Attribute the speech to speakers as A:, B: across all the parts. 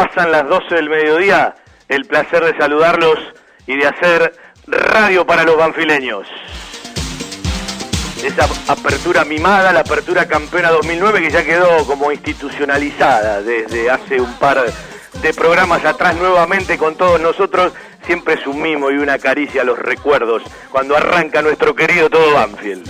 A: pasan las 12 del mediodía, el placer de saludarlos y de hacer radio para los banfileños. Esa apertura mimada, la apertura campeona 2009 que ya quedó como institucionalizada desde hace un par de programas atrás nuevamente con todos nosotros, siempre es un mimo y una caricia a los recuerdos cuando arranca nuestro querido todo Banfield.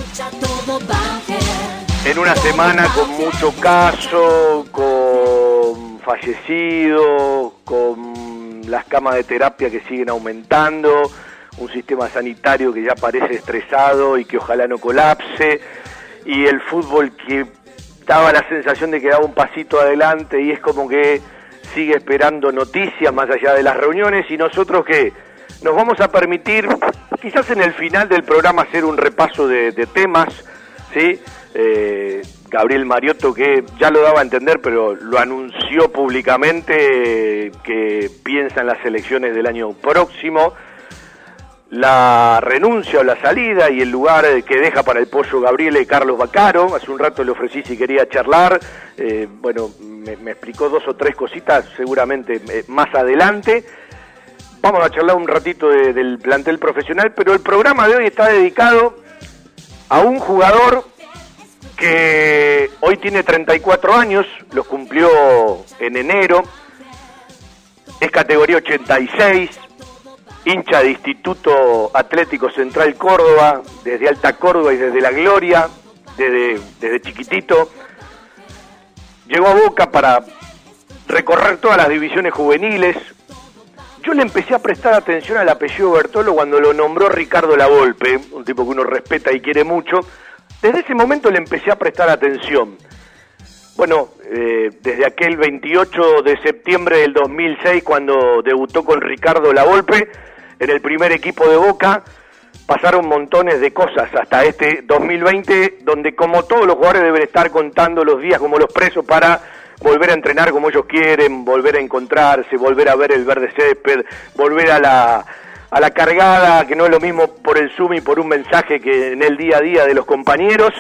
A: En una semana con mucho caso, con fallecidos, con las camas de terapia que siguen aumentando, un sistema sanitario que ya parece estresado y que ojalá no colapse, y el fútbol que daba la sensación de que daba un pasito adelante y es como que sigue esperando noticias más allá de las reuniones y nosotros que nos vamos a permitir quizás en el final del programa hacer un repaso de, de temas, ¿sí? Eh, Gabriel Mariotto que ya lo daba a entender pero lo anunció públicamente eh, que piensa en las elecciones del año próximo la renuncia o la salida y el lugar que deja para el pollo Gabriele Carlos Bacaro. Hace un rato le ofrecí si quería charlar. Eh, bueno, me, explicó dos o tres cositas, seguramente más adelante. vamos a charlar un ratito de- del plantel profesional, pero el programa de hoy está dedicado a un jugador que hoy tiene 34 años, los cumplió en enero, es categoría 86, hincha de Instituto Atlético Central Córdoba, desde Alta Córdoba y desde La Gloria, desde, desde chiquitito. Llegó a Boca para recorrer todas las divisiones juveniles. Yo le empecé a prestar atención al apellido Bertolo cuando lo nombró Ricardo Lavolpe, un tipo que uno respeta y quiere mucho. Desde ese momento le empecé a prestar atención. Bueno, eh, desde aquel 28 de septiembre del 2006, cuando debutó con Ricardo Lavolpe en el primer equipo de Boca, pasaron montones de cosas hasta este 2020, donde como todos los jugadores deben estar contando los días como los presos para volver a entrenar como ellos quieren, volver a encontrarse, volver a ver el verde césped, volver a la, a la cargada, que no es lo mismo por el Zoom y por un mensaje que en el día a día de los compañeros,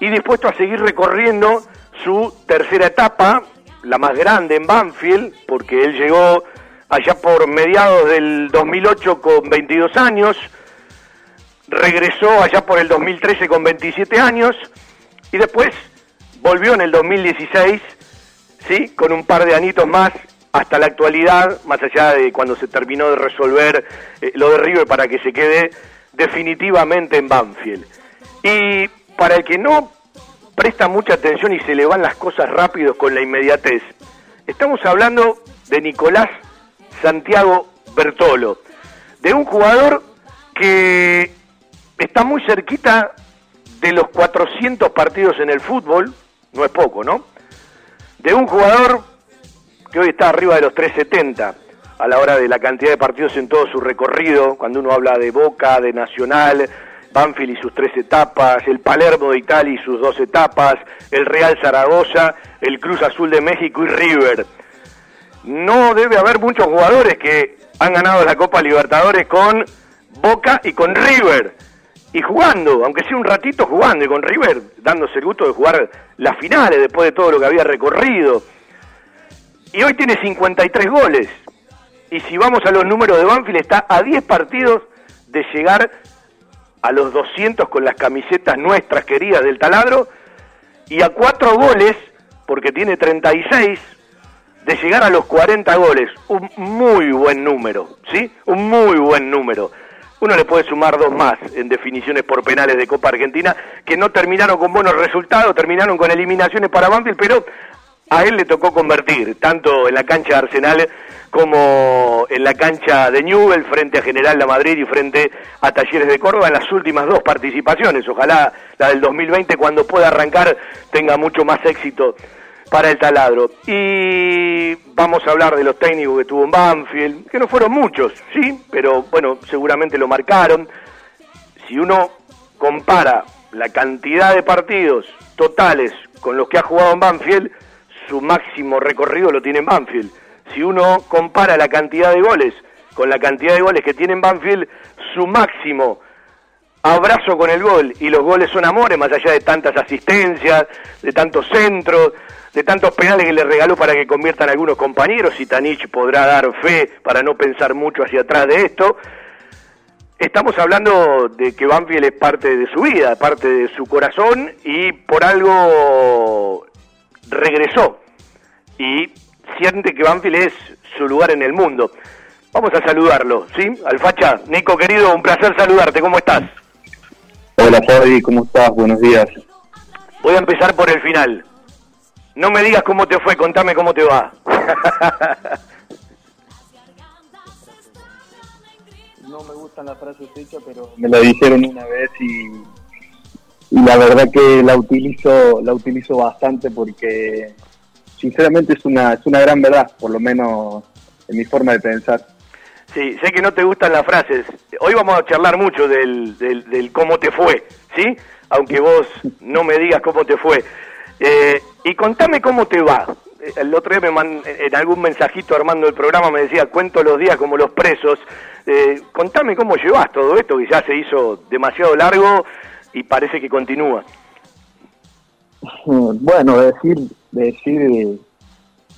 A: y dispuesto a seguir recorriendo su tercera etapa, la más grande en Banfield, porque él llegó allá por mediados del 2008 con 22 años, regresó allá por el 2013 con 27 años y después volvió en el 2016, sí, con un par de anitos más hasta la actualidad, más allá de cuando se terminó de resolver eh, lo de para que se quede definitivamente en Banfield. Y para el que no presta mucha atención y se le van las cosas rápidos con la inmediatez, estamos hablando de Nicolás Santiago Bertolo, de un jugador que está muy cerquita de los 400 partidos en el fútbol, no es poco, ¿no? De un jugador que hoy está arriba de los 370 a la hora de la cantidad de partidos en todo su recorrido, cuando uno habla de Boca, de Nacional, Banfield y sus tres etapas, el Palermo de Italia y sus dos etapas, el Real Zaragoza, el Cruz Azul de México y River. No debe haber muchos jugadores que han ganado la Copa Libertadores con Boca y con River. Y jugando, aunque sea un ratito jugando y con River, dándose el gusto de jugar las finales después de todo lo que había recorrido. Y hoy tiene 53 goles. Y si vamos a los números de Banfield, está a 10 partidos de llegar a los 200 con las camisetas nuestras queridas del taladro. Y a 4 goles, porque tiene 36, de llegar a los 40 goles. Un muy buen número, ¿sí? Un muy buen número. Uno le puede sumar dos más en definiciones por penales de Copa Argentina, que no terminaron con buenos resultados, terminaron con eliminaciones para Banfield, pero a él le tocó convertir, tanto en la cancha de Arsenal como en la cancha de Newell, frente a General La Madrid y frente a Talleres de Córdoba en las últimas dos participaciones. Ojalá la del 2020, cuando pueda arrancar, tenga mucho más éxito para el taladro. Y vamos a hablar de los técnicos que tuvo en Banfield, que no fueron muchos, sí, pero bueno, seguramente lo marcaron. Si uno compara la cantidad de partidos totales con los que ha jugado en Banfield, su máximo recorrido lo tiene en Banfield. Si uno compara la cantidad de goles con la cantidad de goles que tiene en Banfield, su máximo abrazo con el gol y los goles son amores, más allá de tantas asistencias, de tantos centros, de tantos penales que le regaló para que conviertan algunos compañeros, y Tanich podrá dar fe para no pensar mucho hacia atrás de esto. Estamos hablando de que Banfield es parte de su vida, parte de su corazón, y por algo regresó. Y siente que Banfield es su lugar en el mundo. Vamos a saludarlo, ¿sí? Alfacha, Nico querido, un placer saludarte, ¿cómo estás?
B: Hola Fabi, ¿cómo estás? Buenos días.
A: Voy a empezar por el final. No me digas cómo te fue, contame cómo te va.
B: No me gustan las frases hechas, pero me la dijeron una vez y, y la verdad que la utilizo, la utilizo bastante porque sinceramente es una, es una gran verdad, por lo menos en mi forma de pensar.
A: Sí, sé que no te gustan las frases. Hoy vamos a charlar mucho del, del, del cómo te fue, ¿sí? Aunque vos no me digas cómo te fue. Eh, y contame cómo te va. Eh, El otro día me man- en algún mensajito armando el programa me decía, cuento los días como los presos. Eh, contame cómo llevas todo esto, que ya se hizo demasiado largo y parece que continúa.
B: Bueno, decir, decir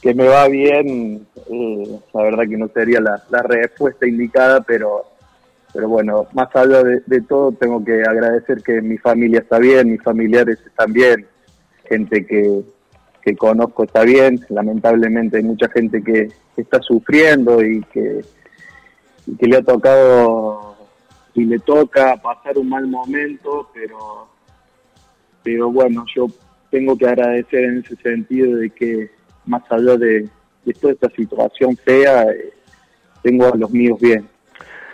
B: que me va bien, eh, la verdad que no sería la, respuesta indicada, pero pero bueno, más allá de, de, todo, tengo que agradecer que mi familia está bien, mis familiares están bien, gente que, que conozco está bien, lamentablemente hay mucha gente que, que está sufriendo y que, y que le ha tocado y le toca pasar un mal momento, pero, pero bueno, yo tengo que agradecer en ese sentido de que más allá de, de toda esta situación fea, eh, tengo a los míos bien.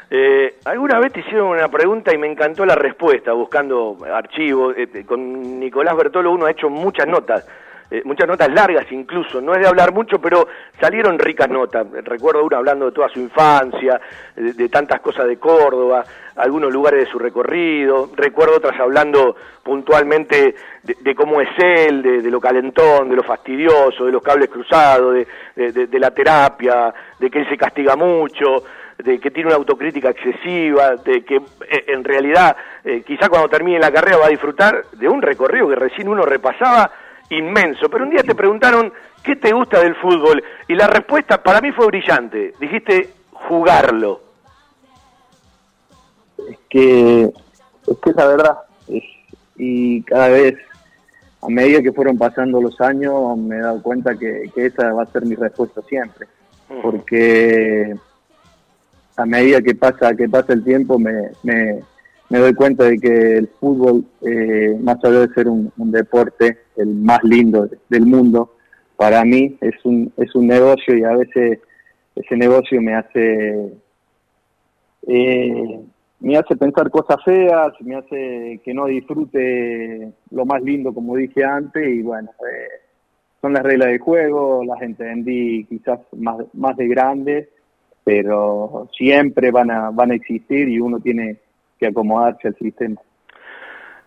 A: Eh, alguna vez te hicieron una pregunta y me encantó la respuesta, buscando archivos. Eh, con Nicolás Bertolo uno ha hecho muchas notas, eh, muchas notas largas incluso. No es de hablar mucho, pero salieron ricas notas. Recuerdo uno hablando de toda su infancia, de, tantas cosas de Córdoba, algunos lugares de su recorrido. Recuerdo otras hablando puntualmente de, cómo es él, de, lo calentón, de lo fastidioso, de los cables cruzados, de, de la terapia, de que él se castiga mucho de que tiene una autocrítica excesiva, de que eh, en realidad eh, quizá cuando termine la carrera va a disfrutar de un recorrido que recién uno repasaba inmenso. Pero un día te preguntaron, ¿qué te gusta del fútbol? Y la respuesta para mí fue brillante. Dijiste, jugarlo.
B: Es que es que la verdad. Es, y cada vez, a medida que fueron pasando los años, me he dado cuenta que, que esa va a ser mi respuesta siempre. Porque a medida que pasa que pasa el tiempo me, me, me doy cuenta de que el fútbol, eh, más allá de ser un, deporte, el más lindo del mundo, para mí es un, es un negocio y a veces ese negocio me hace eh, me hace pensar cosas feas, me hace que no disfrute lo más lindo como dije antes y bueno, eh, son las reglas del juego, las entendí quizás más, más de grande pero siempre van a, van a existir y uno tiene que acomodarse al sistema.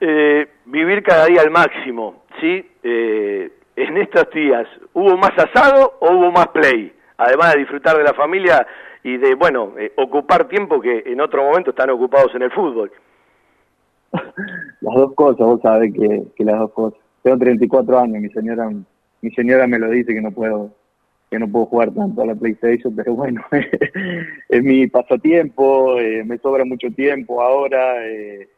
A: Eh, vivir cada día al máximo, ¿sí? Eh, en estos días, ¿hubo más asado o hubo más play? Además de disfrutar de la familia y de, bueno, eh, ocupar tiempo que en otro momento están ocupados en el fútbol.
B: las dos cosas, vos sabés que, que las dos cosas. Tengo 34 años, mi señora, mi señora me lo dice que no puedo que no puedo jugar tanto a la PlayStation, pero bueno, es mi pasatiempo, eh, me sobra mucho tiempo ahora eh,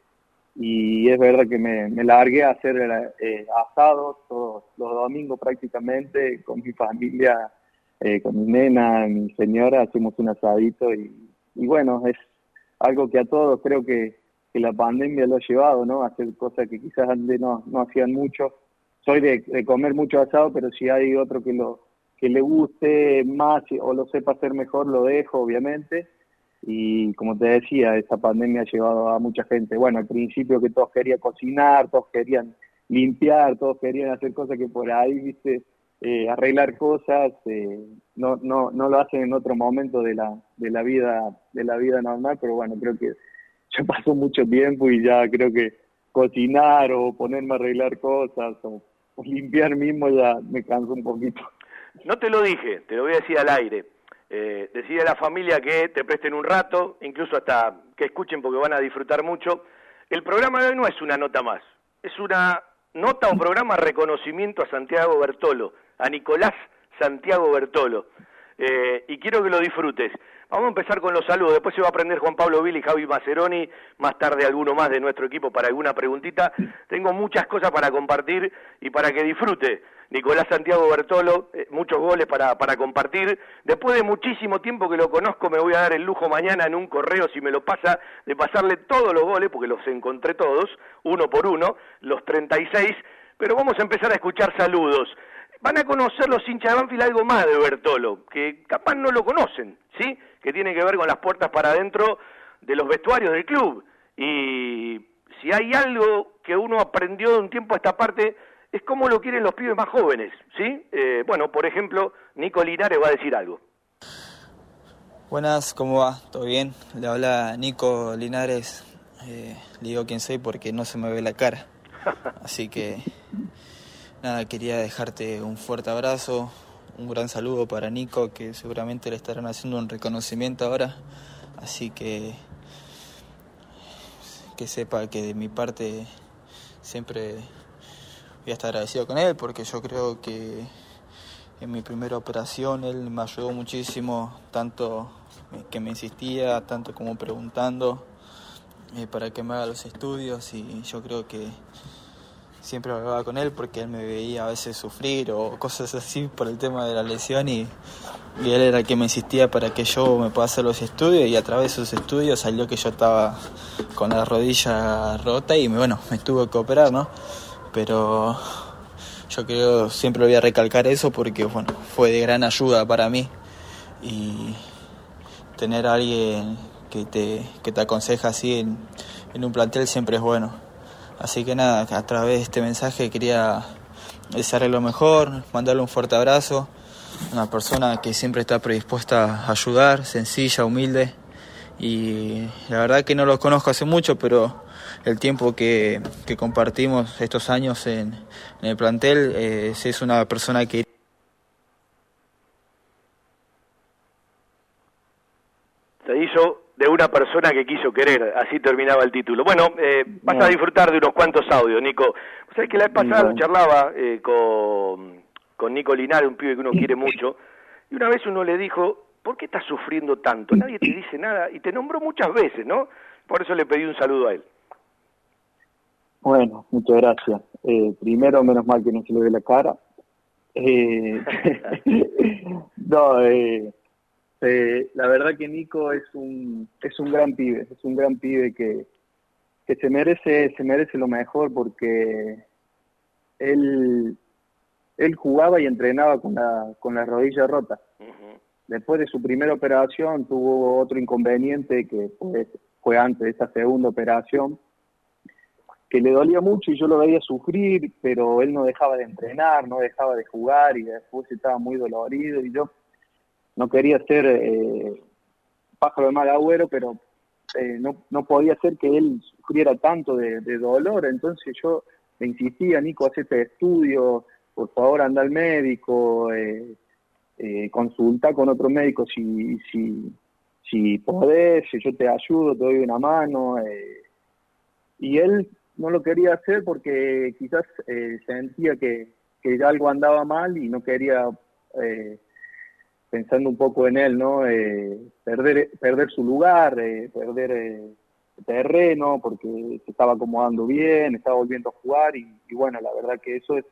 B: y es verdad que me, largué a hacer eh, asados todos los domingos prácticamente con mi familia, eh, con mi nena, mi señora, hacemos un asadito y, y bueno, es algo que a todos creo que, que la pandemia lo ha llevado, ¿no? A hacer cosas que quizás antes no, no hacían mucho. Soy de, de comer mucho asado, pero si hay otro que lo que le guste más o lo sepa hacer mejor, lo dejo, obviamente. Y como te decía, esta pandemia ha llevado a mucha gente. Bueno, al principio que todos querían cocinar, todos querían limpiar, todos querían hacer cosas que por ahí, viste, eh, arreglar cosas, eh, no, no, no lo hacen en otro momento de la, de la vida, de la vida normal, pero bueno, creo que ya pasó mucho tiempo y ya creo que cocinar o ponerme a arreglar cosas o, o limpiar mismo ya me canso un poquito.
A: No te lo dije, te lo voy a decir al aire. Eh, decide a la familia que te presten un rato, incluso hasta que escuchen porque van a disfrutar mucho. El programa de hoy no es una nota más, es una nota o programa reconocimiento a Santiago Bertolo, a Nicolás Santiago Bertolo. Eh, y quiero que lo disfrutes. Vamos a empezar con los saludos, después se va a aprender Juan Pablo Vili, Javi Maceroni, más tarde alguno más de nuestro equipo para alguna preguntita. Tengo muchas cosas para compartir y para que disfrute. Nicolás Santiago Bertolo, eh, muchos goles para, para compartir. Después de muchísimo tiempo que lo conozco, me voy a dar el lujo mañana en un correo, si me lo pasa, de pasarle todos los goles, porque los encontré todos, uno por uno, los 36. Pero vamos a empezar a escuchar saludos van a conocer los hinchas de Banfield algo más de Bertolo, que capaz no lo conocen, ¿sí? Que tiene que ver con las puertas para adentro de los vestuarios del club. Y si hay algo que uno aprendió de un tiempo a esta parte, es cómo lo quieren los pibes más jóvenes, ¿sí? Eh, bueno, por ejemplo, Nico Linares va a decir algo.
C: Buenas, ¿cómo va? ¿Todo bien? Le habla Nico Linares. Eh, le digo quién soy porque no se me ve la cara. Así que Nada, quería dejarte un fuerte abrazo, un gran saludo para Nico, que seguramente le estarán haciendo un reconocimiento ahora. Así que que sepa que de mi parte siempre voy a estar agradecido con él, porque yo creo que, en mi primera operación. Él me ayudó muchísimo, tanto que me insistía, tanto como preguntando eh, para que me haga los estudios y yo creo que siempre hablaba con él porque él me veía a veces sufrir o cosas así por el tema de la lesión y, él era el que me insistía para que yo me pueda hacer los estudios y a través de esos estudios salió que yo estaba con la rodilla rota y bueno, me tuve que operar, ¿no? Pero yo creo, siempre voy a recalcar eso porque bueno, fue de gran ayuda para mí y tener alguien que te, que te aconseja así en, en un plantel siempre es bueno. Así que nada, a través de este mensaje quería desearle lo mejor, mandarle un fuerte abrazo, una persona que siempre está predispuesta a ayudar, sencilla, humilde. Y la verdad que no lo conozco hace mucho, pero el tiempo que, compartimos estos años en, el plantel eh, es una persona que
A: se hizo de una persona que quiso querer, así terminaba el título. Bueno, eh, vas a disfrutar de unos cuantos audios, Nico. ¿Sabes que la vez pasada charlaba eh, con, con Nico Linares, un pibe que uno quiere mucho, y una vez uno le dijo, ¿por qué estás sufriendo tanto? Nadie te dice nada, y te nombró muchas veces, ¿no? Por eso le pedí un saludo a él.
B: Bueno, muchas gracias. Eh, primero, menos mal que no se le ve la cara. Eh, no, eh, eh, la verdad que Nico es un es un gran pibe, es un gran pibe que, que se merece se merece lo mejor porque él él jugaba y entrenaba con la con la rodilla rota. Después de su primera operación tuvo otro inconveniente que fue, fue antes de esa segunda operación que le dolía mucho y yo lo veía sufrir, pero él no dejaba de entrenar, no dejaba de jugar y después estaba muy dolorido y yo no quería ser eh, pájaro de mal agüero, pero eh, no, no podía ser que él sufriera tanto de, de dolor, entonces yo le insistía, Nico, haz este estudio, por favor anda al médico, eh, eh, consulta con otro médico si, si, si podés, si yo te ayudo, te doy una mano. eh. Y él no lo quería hacer porque quizás eh, sentía que, que algo andaba mal y no quería, eh, pensando un poco en él, ¿no? Eh, perder, perder su lugar, eh, perder eh, terreno, porque se estaba acomodando bien, estaba volviendo a jugar y, bueno, la verdad que eso es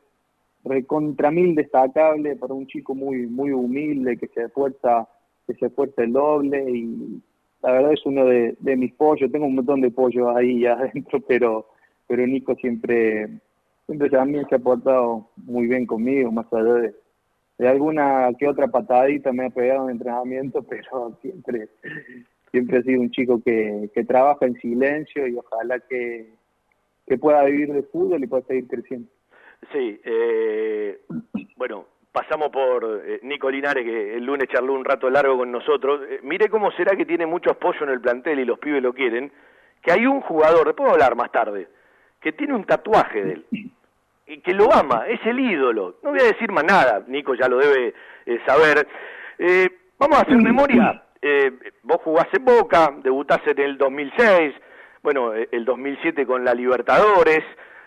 B: recontra mil destacable para un chico muy muy humilde que se esfuerza que se esfuerza el doble y la verdad es uno de, de mis pollos tengo un montón de pollos ahí adentro pero pero Nico siempre siempre también se ha portado muy bien conmigo más allá de, de alguna que otra patadita me ha pegado en entrenamiento pero siempre siempre ha sido un chico que, que trabaja en silencio y ojalá que, que pueda vivir de fútbol y pueda seguir creciendo
A: Sí, eh, bueno, pasamos por eh, Nico Linares, que el lunes charló un rato largo con nosotros. Eh, mire cómo será que tiene mucho apoyo en el plantel y los pibes lo quieren, que hay un jugador, después voy a hablar más tarde, que tiene un tatuaje de él, que lo ama, es el ídolo. No voy a decir más nada, Nico ya lo debe eh, saber. Eh, vamos a hacer memoria. Eh, vos jugás en Boca, debutás en el 2006, bueno, eh, el 2007 con la Libertadores,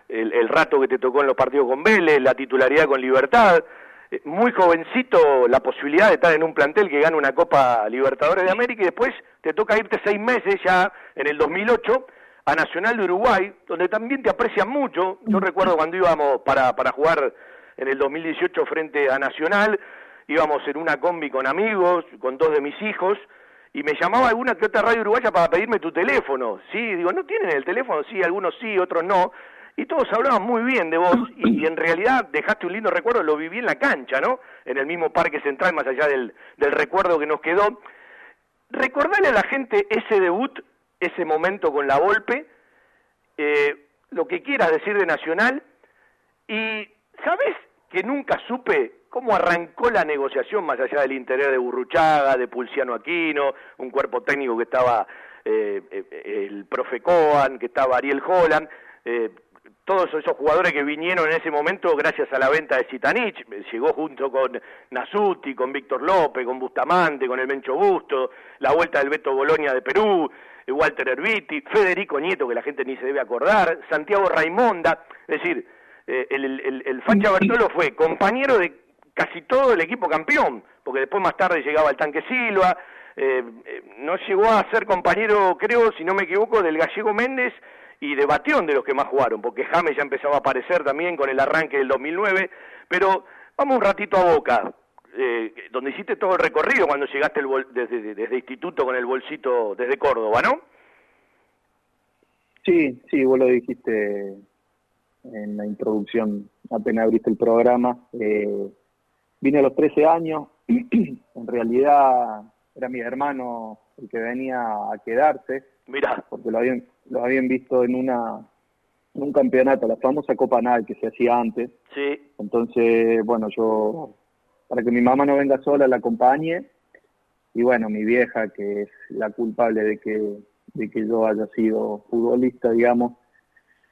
A: el, el rato que te tocó en los partidos con Vélez, la titularidad con Libertad, eh, muy jovencito la posibilidad de estar en un plantel que gana una Copa Libertadores de América y después te toca irte seis meses ya en el 2008 a Nacional de Uruguay, donde también te aprecian mucho. Yo recuerdo cuando íbamos para, para jugar en el 2018 frente a Nacional, íbamos en una combi con amigos, con dos de mis hijos, y me llamaba alguna que otra radio uruguaya para pedirme tu teléfono. Sí, digo, ¿no tienen el teléfono? Sí, algunos sí, otros no. Y todos hablaban muy bien de vos, y, y en realidad dejaste un lindo recuerdo, lo viví en la cancha, ¿no? En el mismo Parque Central, más allá del, del recuerdo que nos quedó. Recordarle a la gente ese debut, ese momento con la Volpe, eh, lo que quieras decir de Nacional, y ¿sabes que nunca supe cómo arrancó la negociación más allá del interior de Burruchaga, de Pulciano Aquino, un cuerpo técnico que estaba eh, eh, el profe Coan, que estaba Ariel Holland, eh, todos esos jugadores que vinieron en ese momento gracias a la venta de Zitanich, llegó junto con Nasuti, con Víctor López, con Bustamante, con el Mencho Busto, la vuelta del Beto Bolonia de Perú, Walter Erviti, Federico Nieto, que la gente ni se debe acordar, Santiago Raimonda, es decir, eh, el, el, el Facha Bertolo fue compañero de casi todo el equipo campeón, porque después más tarde llegaba el tanque Silva, eh, eh, no llegó a ser compañero, creo, si no me equivoco, del gallego Méndez y de Batión de los que más jugaron, porque James ya empezaba a aparecer también con el arranque del 2009, pero vamos un ratito a Boca, eh, donde hiciste todo el recorrido cuando llegaste el bol- desde, desde instituto con el bolsito desde Córdoba, ¿no?
B: Sí, sí, vos lo dijiste en la introducción, apenas abriste el programa. Eh, vine a los 13 años, en realidad era mi hermano el que venía a quedarse,
A: Mirá,
B: porque lo habían, lo habían visto en una en un campeonato, la famosa Copa NAL que se hacía antes.
A: sí,
B: Entonces, bueno, yo, para que mi mamá no venga sola, la acompañe. Y bueno, mi vieja, que es la culpable de que, de que yo haya sido futbolista, digamos,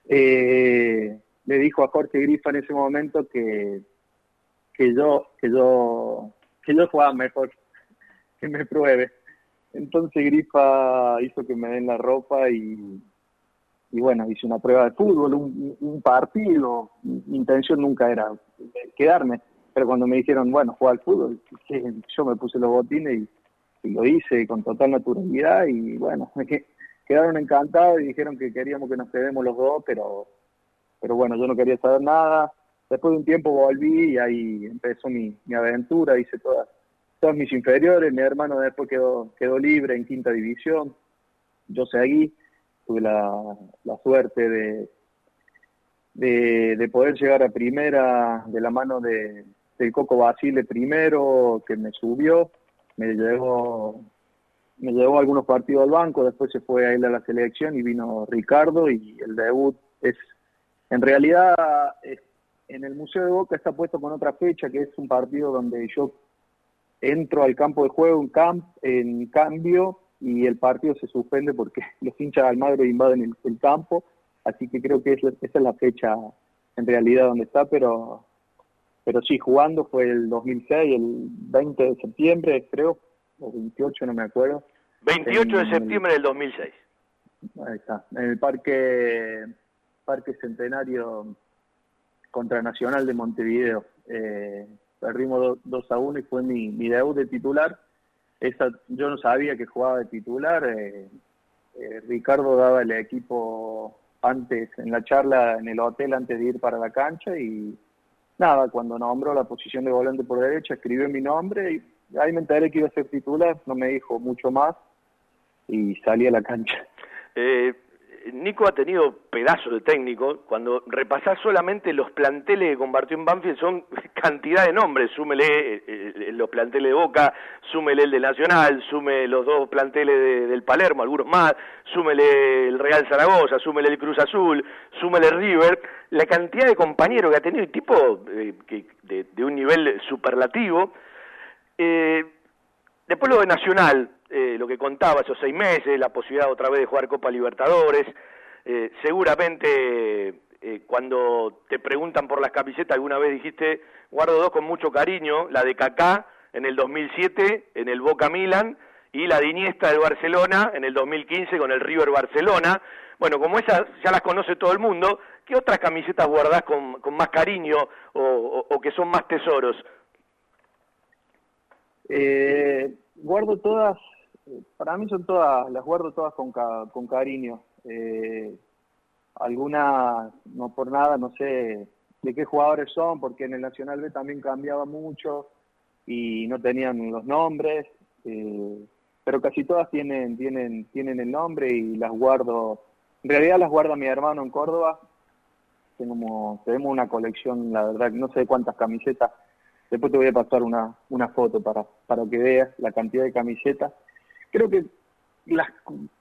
B: eh, le dijo a Jorge Grifa en ese momento que, que yo, que yo, que yo jugaba mejor, que me pruebe. Entonces Grifa hizo que me den la ropa y, y bueno, hice una prueba de fútbol, un, un partido, mi intención nunca era quedarme, pero cuando me dijeron, bueno, juega al fútbol, yo me puse los botines y, lo hice con total naturalidad y bueno, me que- quedaron encantados y dijeron que queríamos que nos quedemos los dos, pero, pero bueno, yo no quería saber nada. Después de un tiempo volví y ahí empezó mi, mi aventura, hice todas, todas mis inferiores, mi hermano después quedó, quedó libre en quinta división, yo seguí, tuve la, la suerte de, de poder llegar a primera de la mano de, del Coco Basile primero, que me subió, me llevó, me llevó algunos partidos al banco, después se fue a él a la selección y vino Ricardo y el debut es, en realidad, en el Museo de Boca está puesto con otra fecha, que es un partido donde yo entro al campo de juego en, camp, en cambio y el partido se suspende porque los hinchas de Almagro invaden el, el campo, así que creo que es esa es la fecha en realidad donde está, pero pero sí, jugando fue el 2006, el 20 de septiembre creo, o 28, no me acuerdo.
A: 28 de septiembre del 2006.
B: Ahí está, en el Parque, parque Centenario contra Nacional de Montevideo. Eh, perdimos 2 a 1 y fue mi, mi debut de titular. Esa, yo no sabía que jugaba de titular. eh, eh, Ricardo daba el equipo antes, en la charla en el hotel, antes de ir para la cancha y nada, cuando nombró la posición de volante por derecha, escribió mi nombre y ahí me enteré que iba a ser titular, no me dijo mucho más y salí a la cancha.
A: Eh, Nico ha tenido pedazos de técnico. Cuando repasás solamente los planteles que compartió en Banfield, son cantidad de nombres. Súmele eh, eh, los planteles de Boca, súmele el de Nacional, súmele los dos planteles de- del Palermo, algunos más, súmele el Real Zaragoza, súmele el Cruz Azul, súmele el River. La cantidad de compañeros que ha tenido, tipo eh, de, de un nivel superlativo. Eh, Después lo de Nacional, eh, lo que contaba esos seis meses, la posibilidad otra vez de jugar Copa Libertadores. Eh, seguramente eh, cuando te preguntan por las camisetas, alguna vez dijiste, guardo dos con mucho cariño, la de Kaká en el 2007 en el Boca Milan y la de Iniesta del Barcelona en el 2015 con el River Barcelona. Bueno, como esas ya las conoce todo el mundo, ¿qué otras camisetas guardás con, más cariño o, o- que son más tesoros?
B: Eh, guardo todas, para mí son todas, las guardo todas con, con cariño. Eh, algunas, no por nada, no sé de qué jugadores son, porque en el Nacional B también cambiaba mucho y no tenían los nombres, eh, pero casi todas tienen, tienen, tienen el nombre y las guardo. En realidad las guarda mi hermano en Córdoba. Tenemos, tenemos una colección, la verdad, no sé cuántas camisetas Después te voy a pasar una, una foto para, para que veas la cantidad de camisetas. Creo que las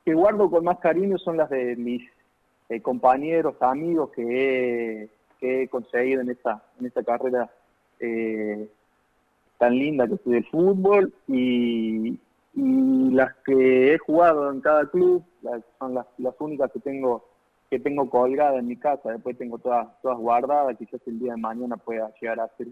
B: que guardo con más cariño son las de mis eh, compañeros, amigos que he, que he conseguido en esta, en esta carrera eh, tan linda que es del fútbol y, y las que he jugado en cada club las- son las, las únicas que tengo que tengo colgadas en mi casa, después tengo todas, todas guardadas, quizás el día de mañana pueda llegar a ser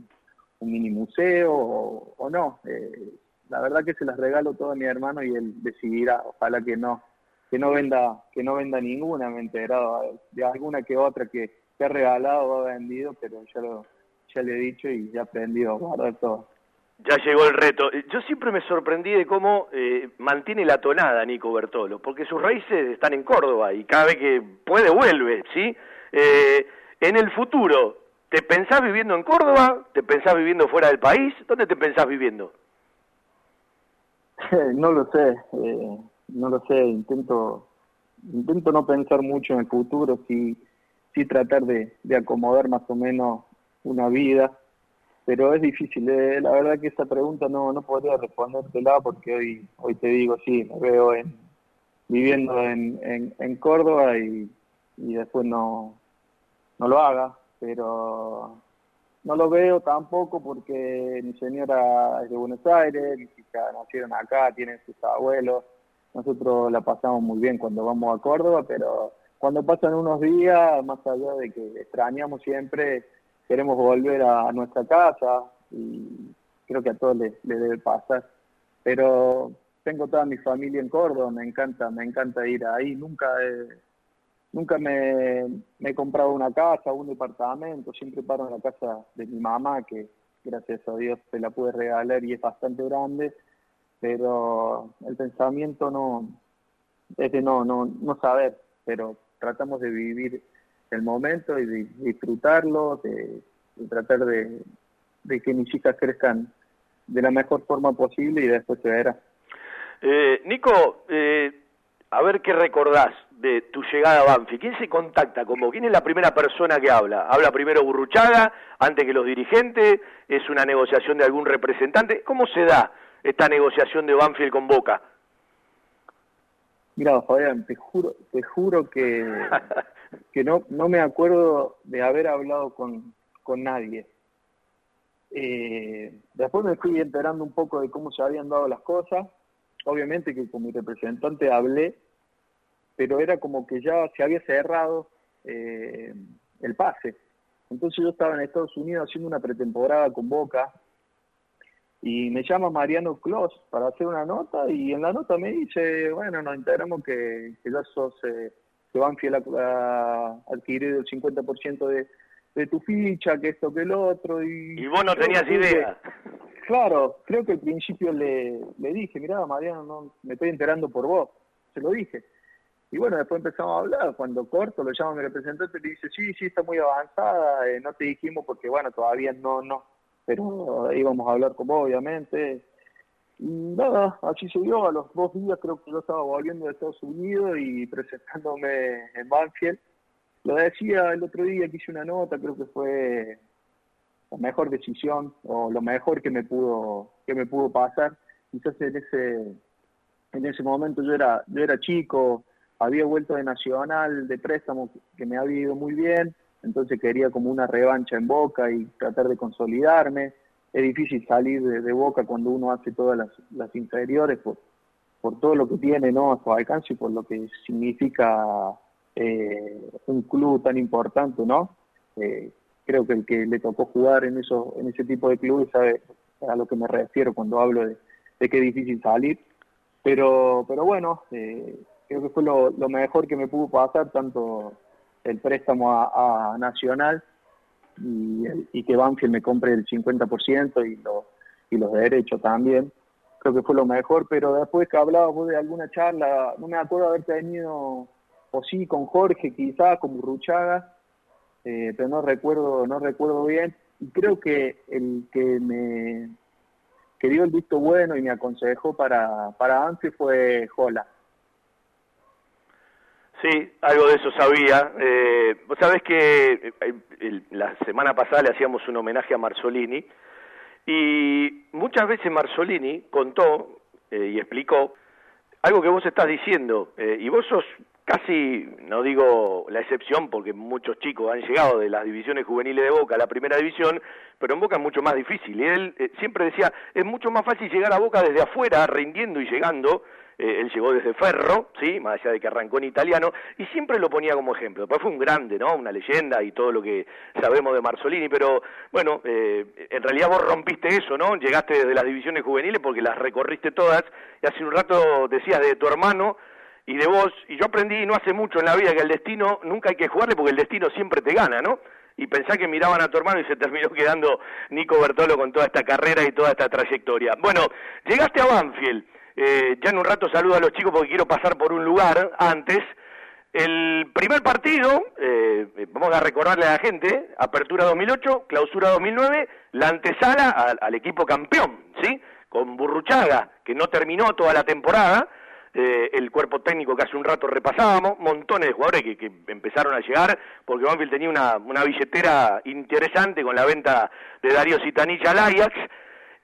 B: un mini museo o, o no. Eh, la verdad que se las regalo todo a mi hermano y él decidirá, ojalá que no, que no venda, que no venda ninguna, me he enterado de alguna que otra que, que ha regalado o ha vendido, pero ya lo, ya le he dicho y ya he a guardar todo.
A: Ya llegó el reto. Yo siempre me sorprendí de cómo eh, mantiene la tonada Nico Bertolo, porque sus raíces están en Córdoba y cada vez que puede vuelve, ¿sí? Eh, en el futuro, ¿te pensás viviendo en Córdoba? ¿Te pensás viviendo fuera del país? ¿Dónde te pensás viviendo?
B: no lo sé, eh, no lo sé, intento intento no pensar mucho en el futuro, sí, sí tratar de, de acomodar más o menos una vida, pero es difícil, eh, la verdad que esa pregunta no, no podría respondértela porque hoy, hoy te digo, sí, me veo en, viviendo en, en, en Córdoba y, y después no, no lo haga, pero no lo veo tampoco porque mi señora es de Buenos Aires, mis hijas nacieron acá, tienen sus abuelos, nosotros la pasamos muy bien cuando vamos a Córdoba, pero cuando pasan unos días, más allá de que extrañamos siempre, queremos volver a, nuestra casa y creo que a todos les, les debe pasar. Pero tengo toda mi familia en Córdoba, me encanta, me encanta ir ahí, nunca he, nunca me, me he comprado una casa, un departamento, siempre paro en la casa de mi mamá, que gracias a Dios se la pude regalar y es bastante grande, pero el pensamiento no es de no, no, no saber, pero tratamos de vivir el momento y de disfrutarlo, de, de tratar de, de que mis chicas crezcan de la mejor forma posible y después se verá.
A: Eh, Nico, eh, a ver qué recordás de tu llegada a Banfi. ¿Quién se contacta con vos? ¿Quién es la primera persona que habla? ¿Habla primero Burruchaga, antes que los dirigentes? ¿Es una negociación de algún representante? ¿Cómo se da esta negociación de Banfield con Boca?
B: Mira, Fabián, te juro, te juro que, que no, no me acuerdo de haber hablado con, con nadie. Eh, después me fui enterando un poco de cómo se habían dado las cosas. Obviamente que con mi representante hablé, pero era como que ya se había cerrado eh, el pase. Entonces yo estaba en Estados Unidos haciendo una pretemporada con Boca y me llama Mariano Clos para hacer una nota y en la nota me dice, bueno, nos enteramos que, que ya sos, eh, que Banfield ha, adquirido el 50% de, de tu ficha, que esto, que el otro. Y,
A: Y vos no tenías
B: que-
A: idea.
B: Claro, creo que al principio le, le dije, mira, Mariano, no, me estoy enterando por vos, se lo dije. Y bueno, después empezamos a hablar, cuando corto lo llama mi representante y le dice, sí, sí, está muy avanzada, eh, no te dijimos porque, bueno, todavía no, no, pero íbamos a hablar con vos, obviamente. Y nada, se dio, a los dos días creo que yo estaba volviendo de Estados Unidos y presentándome en Banfield. Lo decía el otro día que hice una nota, creo que fue la mejor decisión o lo mejor que me pudo que me pudo pasar. Quizás en ese en ese momento yo era yo era chico, había vuelto de Nacional de préstamo que me había ido muy bien, entonces quería como una revancha en Boca y tratar de consolidarme. Es difícil salir de, Boca cuando uno hace todas las, las inferiores por, por todo lo que tiene no a su alcance y por lo que significa eh, un club tan importante, ¿no? Eh, creo que el que le tocó jugar en eso, en ese tipo de clubes sabe a lo que me refiero cuando hablo de, de que es difícil salir. Pero, pero bueno, eh, creo que fue lo, mejor que me pudo pasar, tanto el préstamo a, a Nacional y, que Banfield me compre el 50% y, lo, y los derechos también. Creo que fue lo mejor, pero después que hablabas vos de alguna charla, no me acuerdo haber tenido, o sí, con Jorge quizás, con Burruchaga, eh, pero no recuerdo, no recuerdo bien. Y creo que el que me que dio el visto bueno y me aconsejó para, para Anfi fue Jola.
A: Sí, algo de eso sabía. Eh, Vos sabés que eh, la semana pasada le hacíamos un homenaje a Marzolini y muchas veces Marzolini contó eh, y explicó algo que vos estás diciendo eh, y vos sos casi, no digo la excepción porque muchos chicos han llegado de las divisiones juveniles de Boca a la primera división, pero en Boca es mucho más difícil. Y él siempre decía, es mucho más fácil llegar a Boca desde afuera, rindiendo y llegando. Eh, él llegó desde Ferro, sí, más allá de que arrancó en italiano, y siempre lo ponía como ejemplo. Después fue un grande, ¿no? Una leyenda y todo lo que sabemos de Marzolini, pero bueno, eh, en realidad vos rompiste eso, ¿no? Llegaste desde las divisiones juveniles porque las recorriste todas, y hace un rato decías de tu hermano, y de vos, y yo aprendí no hace mucho en la vida que el destino nunca hay que jugarle porque el destino siempre te gana, ¿no? y pensá que miraban a tu hermano y se terminó quedando Nico Bertolo con toda esta carrera y toda esta trayectoria. Bueno, llegaste a Banfield, eh, ya en un rato saludo a los chicos porque quiero pasar por un lugar antes. El primer partido, eh, vamos a recordarle a la gente, apertura 2008, clausura 2009, la antesala al, equipo campeón, ¿sí? Con Burruchaga, que no terminó toda la temporada, eh, el cuerpo técnico que hace un rato repasábamos, montones de jugadores que, que empezaron a llegar, porque Banfield tenía una, billetera interesante con la venta de Darío Citanilla al Ajax,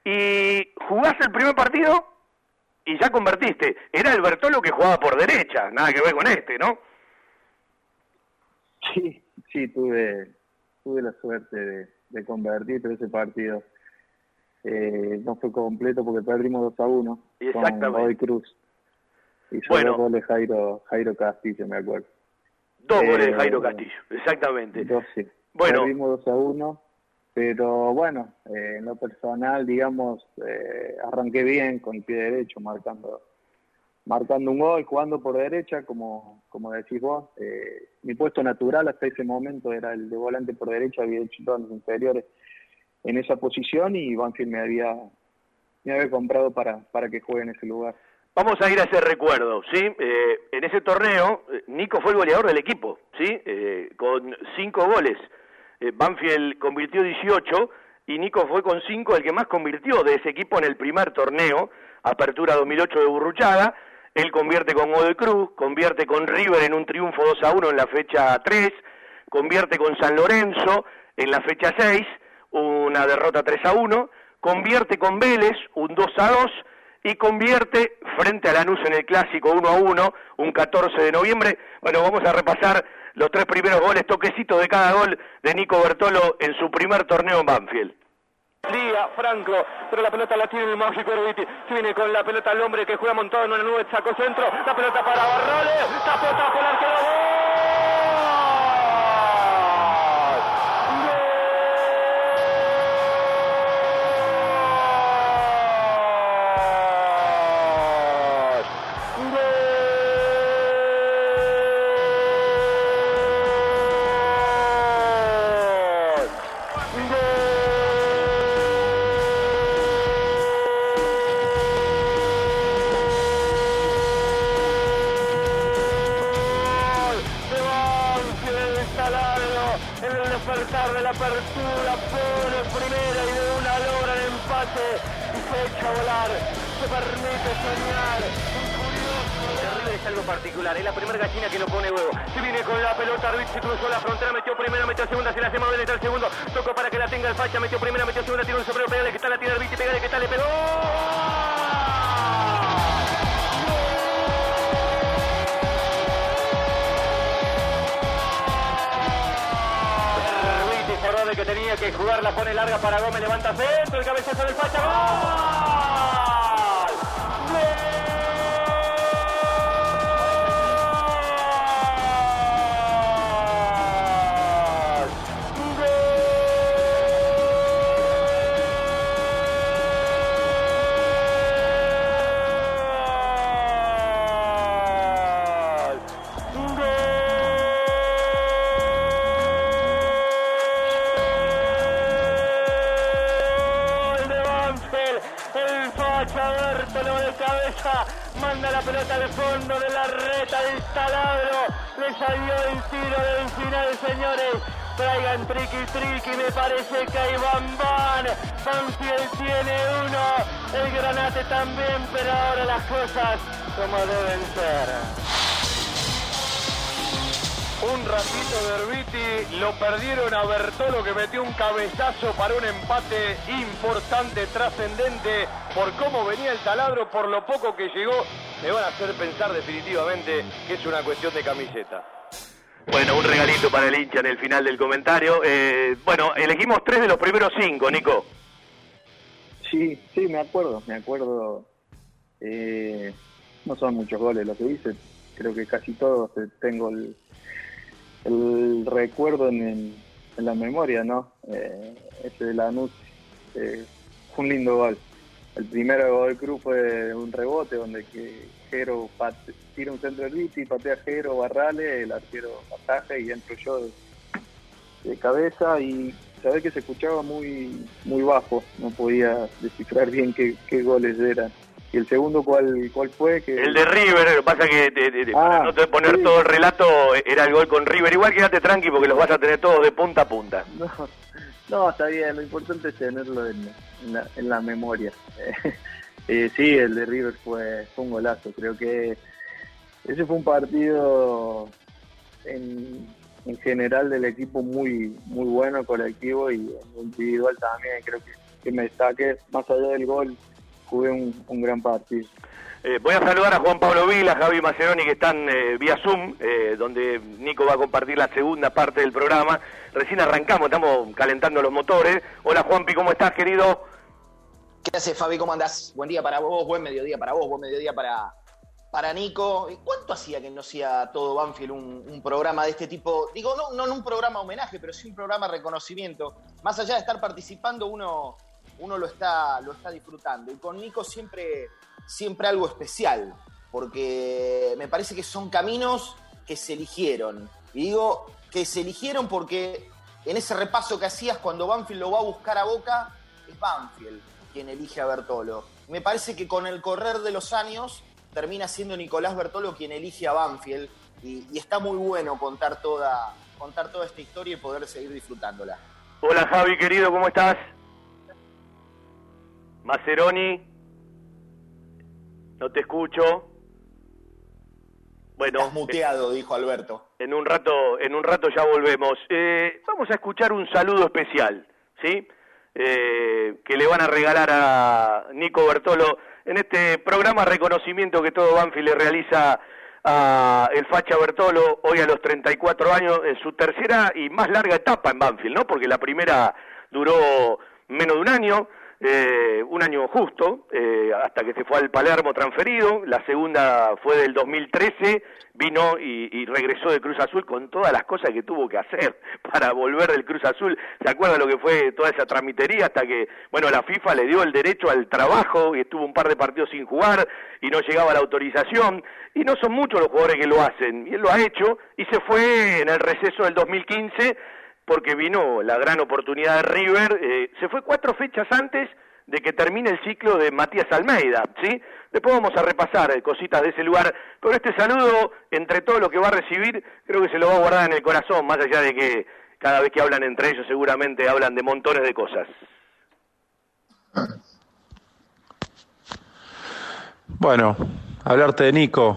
A: y jugaste el primer partido y ya convertiste. Era el Bertolo que jugaba por derecha, nada que ver con este, ¿no?
B: Sí, sí, tuve, tuve la suerte de, de convertir, pero ese partido eh, no fue completo porque perdimos 2 a 1 con
A: Exactamente.
B: Godoy Cruz. Y
A: Bueno.
B: dos goles Jairo, Jairo Castillo, me acuerdo.
A: Dos
B: Eh,
A: goles de Jairo Castillo, exactamente.
B: Dos, sí.
A: Bueno.
B: Perdimos 2 a 1, pero bueno, eh, en lo personal, digamos, eh, arranqué bien con el pie derecho, marcando marcando un gol, jugando por derecha, como, como decís vos. Eh, mi puesto natural hasta ese momento era el de volante por derecha, había hecho todos los inferiores en esa posición y Banfield me había, me había comprado para, para que juegue en ese lugar.
A: Vamos a ir a ese recuerdo, ¿sí? Eh, en ese torneo, eh, Nico fue el goleador del equipo, ¿sí? Eh, con cinco goles. Eh, Banfield convirtió 18 y Nico fue con cinco el que más convirtió de ese equipo en el primer torneo, Apertura 2008 de Burruchaga. Él convierte con Godoy Cruz, convierte con River en un triunfo 2 a 1 en la fecha 3, convierte con San Lorenzo en la fecha 6, una derrota 3 a 1, convierte con Vélez un 2 a 2 y convierte frente a Lanús en el clásico 1 a 1, un 14 de noviembre. Bueno, vamos a repasar los tres primeros goles, toquecitos de cada gol de Nico Bertolo en su primer torneo en Banfield.
D: Lía, Franco, pero la pelota la tiene el mágico Herbiti. Se viene con la pelota al hombre que juega montado en una nube, sacó centro. La pelota para Barrales, tapó, tapó el arquero. Taladro,
E: por lo poco que llegó, me van a hacer pensar definitivamente que es una cuestión de camiseta.
A: Bueno, un regalito para el hincha en el final del comentario. Eh, bueno, elegimos tres de los primeros cinco, Nico.
B: Sí, sí, me acuerdo, me acuerdo. Eh, no son muchos goles lo que hice, creo que casi todos eh, tengo el, el recuerdo en, el- en la memoria, ¿no? Eh, ese de Lanús eh, fue un lindo gol. El primero gol del Cruz fue un rebote donde que Jero pate- tira un centro de Viti, patea Jero, Barrale, el arquero ataja y entro yo de, de cabeza y sabés que se escuchaba muy muy bajo, no podía descifrar bien qué, qué goles eran. ¿Y el segundo cuál, cuál fue? Que...
A: El de River, lo que pasa que de, de- de-
B: Ah,
A: para no te poner
B: sí.
A: todo el relato, era el gol con River. Igual quédate tranqui porque los vas a tener todos de punta a punta.
B: No, no, está bien, lo importante es tenerlo en, la, en la memoria. Eh, sí, el de River fue, un golazo, creo que ese fue un partido en, en general del equipo muy muy bueno, colectivo y individual también, creo que, que me destaque, más allá del gol, jugué un, un gran partido.
A: Eh, voy a saludar a Juan Pablo Vila, Javi Maceroni, que están eh, vía Zoom, eh, donde Nico va a compartir la segunda parte del programa. Recién arrancamos, estamos calentando los motores. Hola Juanpi, ¿cómo estás, querido?
F: ¿Qué haces, Fabi? ¿Cómo andás? Buen día para vos, buen mediodía para vos, buen mediodía para, para Nico. ¿Y ¿Cuánto hacía que no hacía todo Banfield un, un programa de este tipo? Digo, no, no un programa homenaje, pero sí un programa reconocimiento. Más allá de estar participando, uno, uno lo, está, lo está disfrutando. Y con Nico siempre, siempre algo especial, porque me parece que son caminos que se eligieron. Y digo que se eligieron porque en ese repaso que hacías cuando Banfield lo va a buscar a Boca, es Banfield quien elige a Bertolo. Me parece que con el correr de los años termina siendo Nicolás Bertolo quien elige a Banfield y, y está muy bueno contar toda, contar toda esta historia y poder seguir disfrutándola.
A: Hola Javi, querido, ¿cómo estás? Maceroni, no te escucho. Bueno,
F: Estás muteado, dijo Alberto.
A: En un rato, en un rato ya volvemos. Eh, vamos a escuchar un saludo especial, ¿sí? Eh, que le van a regalar a Nico Bertolo en este programa reconocimiento que todo Banfield le realiza a el Facha Bertolo hoy a los 34 años en su tercera y más larga etapa en Banfield, ¿no? Porque la primera duró menos de un año, eh, un año justo, eh, hasta que se fue al Palermo transferido. La segunda fue del 2013, vino y, y regresó de Cruz Azul con todas las cosas que tuvo que hacer para volver del Cruz Azul. ¿Se acuerdan lo que fue toda esa tramitería hasta que, bueno, la FIFA le dio el derecho al trabajo y estuvo un par de partidos sin jugar y no llegaba la autorización? Y no son muchos los jugadores que lo hacen, y él lo ha hecho y se fue en el receso del 2015 porque vino la gran oportunidad de River, eh, se fue cuatro fechas antes de que termine el ciclo de Matías Almeida, ¿sí? Después vamos a repasar eh, cositas de ese lugar, pero este saludo, entre todo lo que va a recibir, creo que se lo va a guardar en el corazón, más allá de que cada vez que hablan entre ellos seguramente hablan de montones de cosas.
G: Bueno, hablarte de Nico.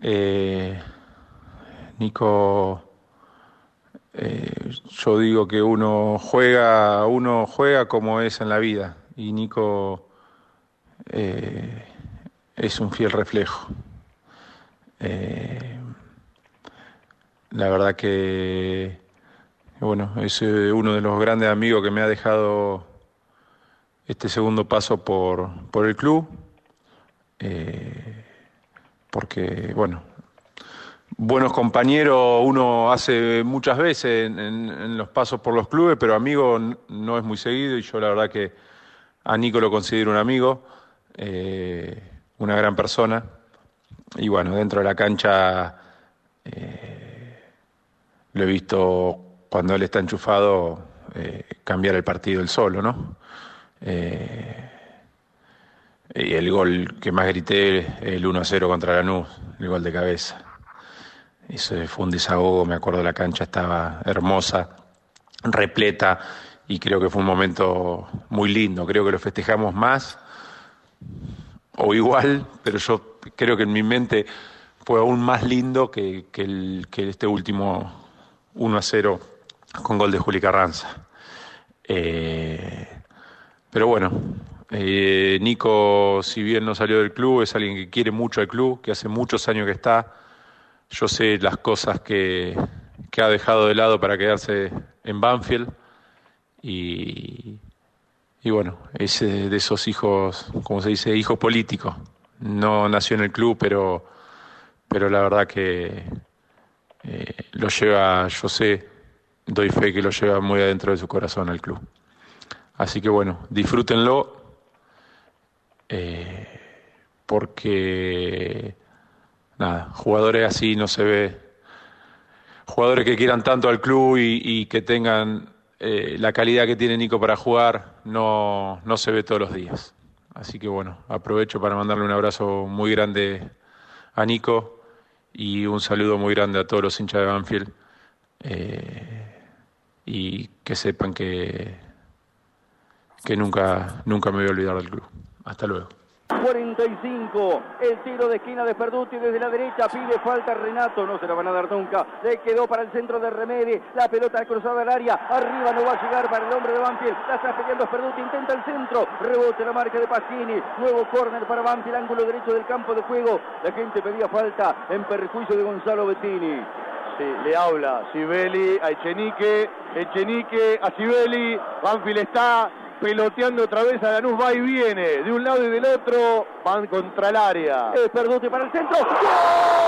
G: Eh, Nico, eh, yo digo que uno juega, uno juega como es en la vida y Nico eh, es un fiel reflejo. Eh, la verdad que, bueno, es uno de los grandes amigos que me ha dejado este segundo paso por, por el club. Porque, bueno, buenos compañeros uno hace muchas veces en, los pasos por los clubes, pero amigo no es muy seguido y yo la verdad que a Nico lo considero un amigo, eh, una gran persona. Y bueno, dentro de la cancha eh, lo he visto cuando él está enchufado eh, cambiar el partido él solo, ¿no? Y el gol que más grité, el 1-0 contra Lanús, el gol de cabeza. Eso fue un desahogo, me acuerdo la cancha estaba hermosa, repleta, y creo que fue un momento muy lindo. Creo que lo festejamos más o igual, pero yo creo que en mi mente fue aún más lindo que, que, este último 1-0 con gol de Juli Carranza. Eh, pero bueno, eh, Nico, si bien no salió del club, es alguien que quiere mucho al club, que hace muchos años que está. Yo sé las cosas que, que ha dejado de lado para quedarse en Banfield. Y, y bueno, es eh, de esos hijos, como se dice, hijos políticos. No nació en el club, pero, pero la verdad que eh, lo lleva, yo sé, doy fe que lo lleva muy adentro de su corazón al club. Así que bueno, disfrútenlo, eh, porque nada, jugadores así no se ve, jugadores que quieran tanto al club y, que tengan eh, la calidad que tiene Nico para jugar no, no se ve todos los días. Así que bueno, aprovecho para mandarle un abrazo muy grande a Nico y un saludo muy grande a todos los hinchas de Banfield. Eh, y que sepan que, que nunca, nunca me voy a olvidar del club. Hasta luego.
H: 45, el tiro de esquina de Perduti desde la derecha, pide falta Renato, no se la van a dar nunca, le quedó para el centro de Remedi, la pelota cruzada al área, arriba no va a llegar para el hombre de Banfield, la está peleando Perduti, intenta el centro, rebote la marca de Pasquini, nuevo córner para Banfield, ángulo derecho del campo de juego, la gente pedía falta en perjuicio de Gonzalo Bettini.
E: Sí, le habla Sibeli a Echenique, Echenique a Sibeli, Banfield está peloteando otra vez a Lanús, va y viene, de un lado y del otro, van contra el área.
H: Es Perduti para el centro. ¡Gol!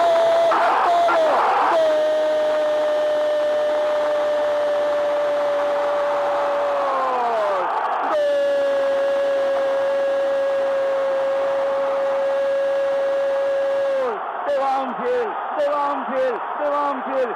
H: de Banfield, de Banfield, de Banfield,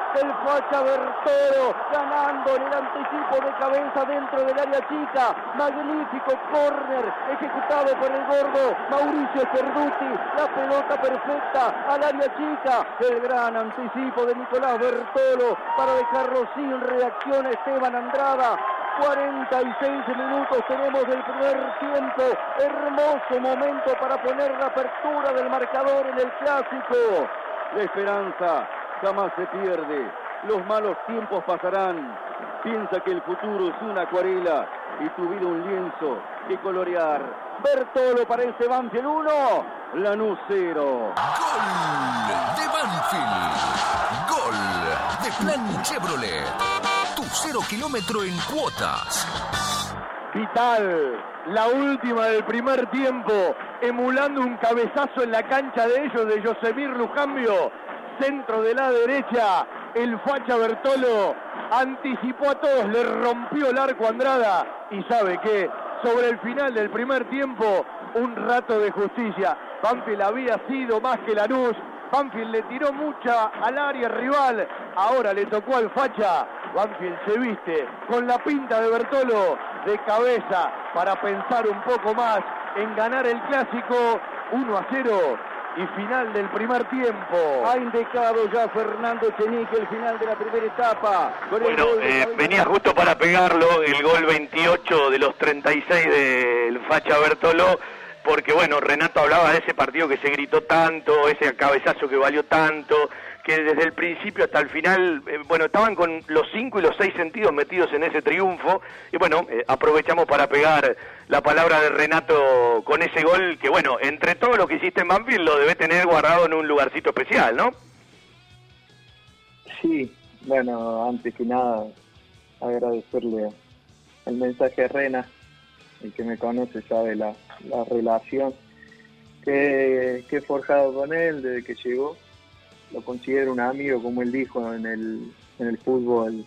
H: el facha Bertoro ganando en el anticipo de cabeza dentro del área chica, magnífico córner ejecutado por el gordo Mauricio Cerduti, la pelota perfecta al área chica, el gran anticipo de Nicolás Bertolo para dejarlo sin reacción a Esteban Andrada, 46 minutos tenemos del primer tiempo. Hermoso momento para poner la apertura del marcador en el clásico. La esperanza jamás se pierde. Los malos tiempos pasarán. Piensa que el futuro es una acuarela y tu vida un lienzo que colorear. Bertolo para este Banfield 1, Lanús 0.
I: Gol de Banfield. Gol de Plan Chevrolet. Tu cero kilómetro en cuotas.
E: Vital, la última del primer tiempo, emulando un cabezazo en la cancha de ellos de Yosemir Lujambio, centro de la derecha, el facha Bertolo anticipó a todos, le rompió el arco a Andrada y sabe que sobre el final del primer tiempo, un rato de justicia. Banfield había sido más que Lanús, Banfield le tiró mucha al área rival, ahora le tocó al facha. Banfield se viste con la pinta de Bertolo de cabeza para pensar un poco más en ganar el clásico 1 a 0 y final del primer tiempo.
H: Ha indicado ya Fernando Chenique el final de la primera etapa.
A: Bueno, eh, venía justo para pegarlo el gol 28 de los 36 del Facha Bertolo, porque bueno, Renato hablaba de ese partido que se gritó tanto, ese cabezazo que valió tanto, que desde el principio hasta el final, eh, bueno, estaban con los cinco y los seis sentidos metidos en ese triunfo, y bueno, eh, aprovechamos para pegar la palabra de Renato con ese gol, que bueno, entre todo lo que hiciste en Banfield lo debe tener guardado en un lugarcito especial, ¿no?
B: Sí, bueno, antes que nada, agradecerle el mensaje a Rena, el que me conoce sabe la, la relación que, que he forjado con él desde que llegó. Lo considero un amigo, como él dijo, en el, en el fútbol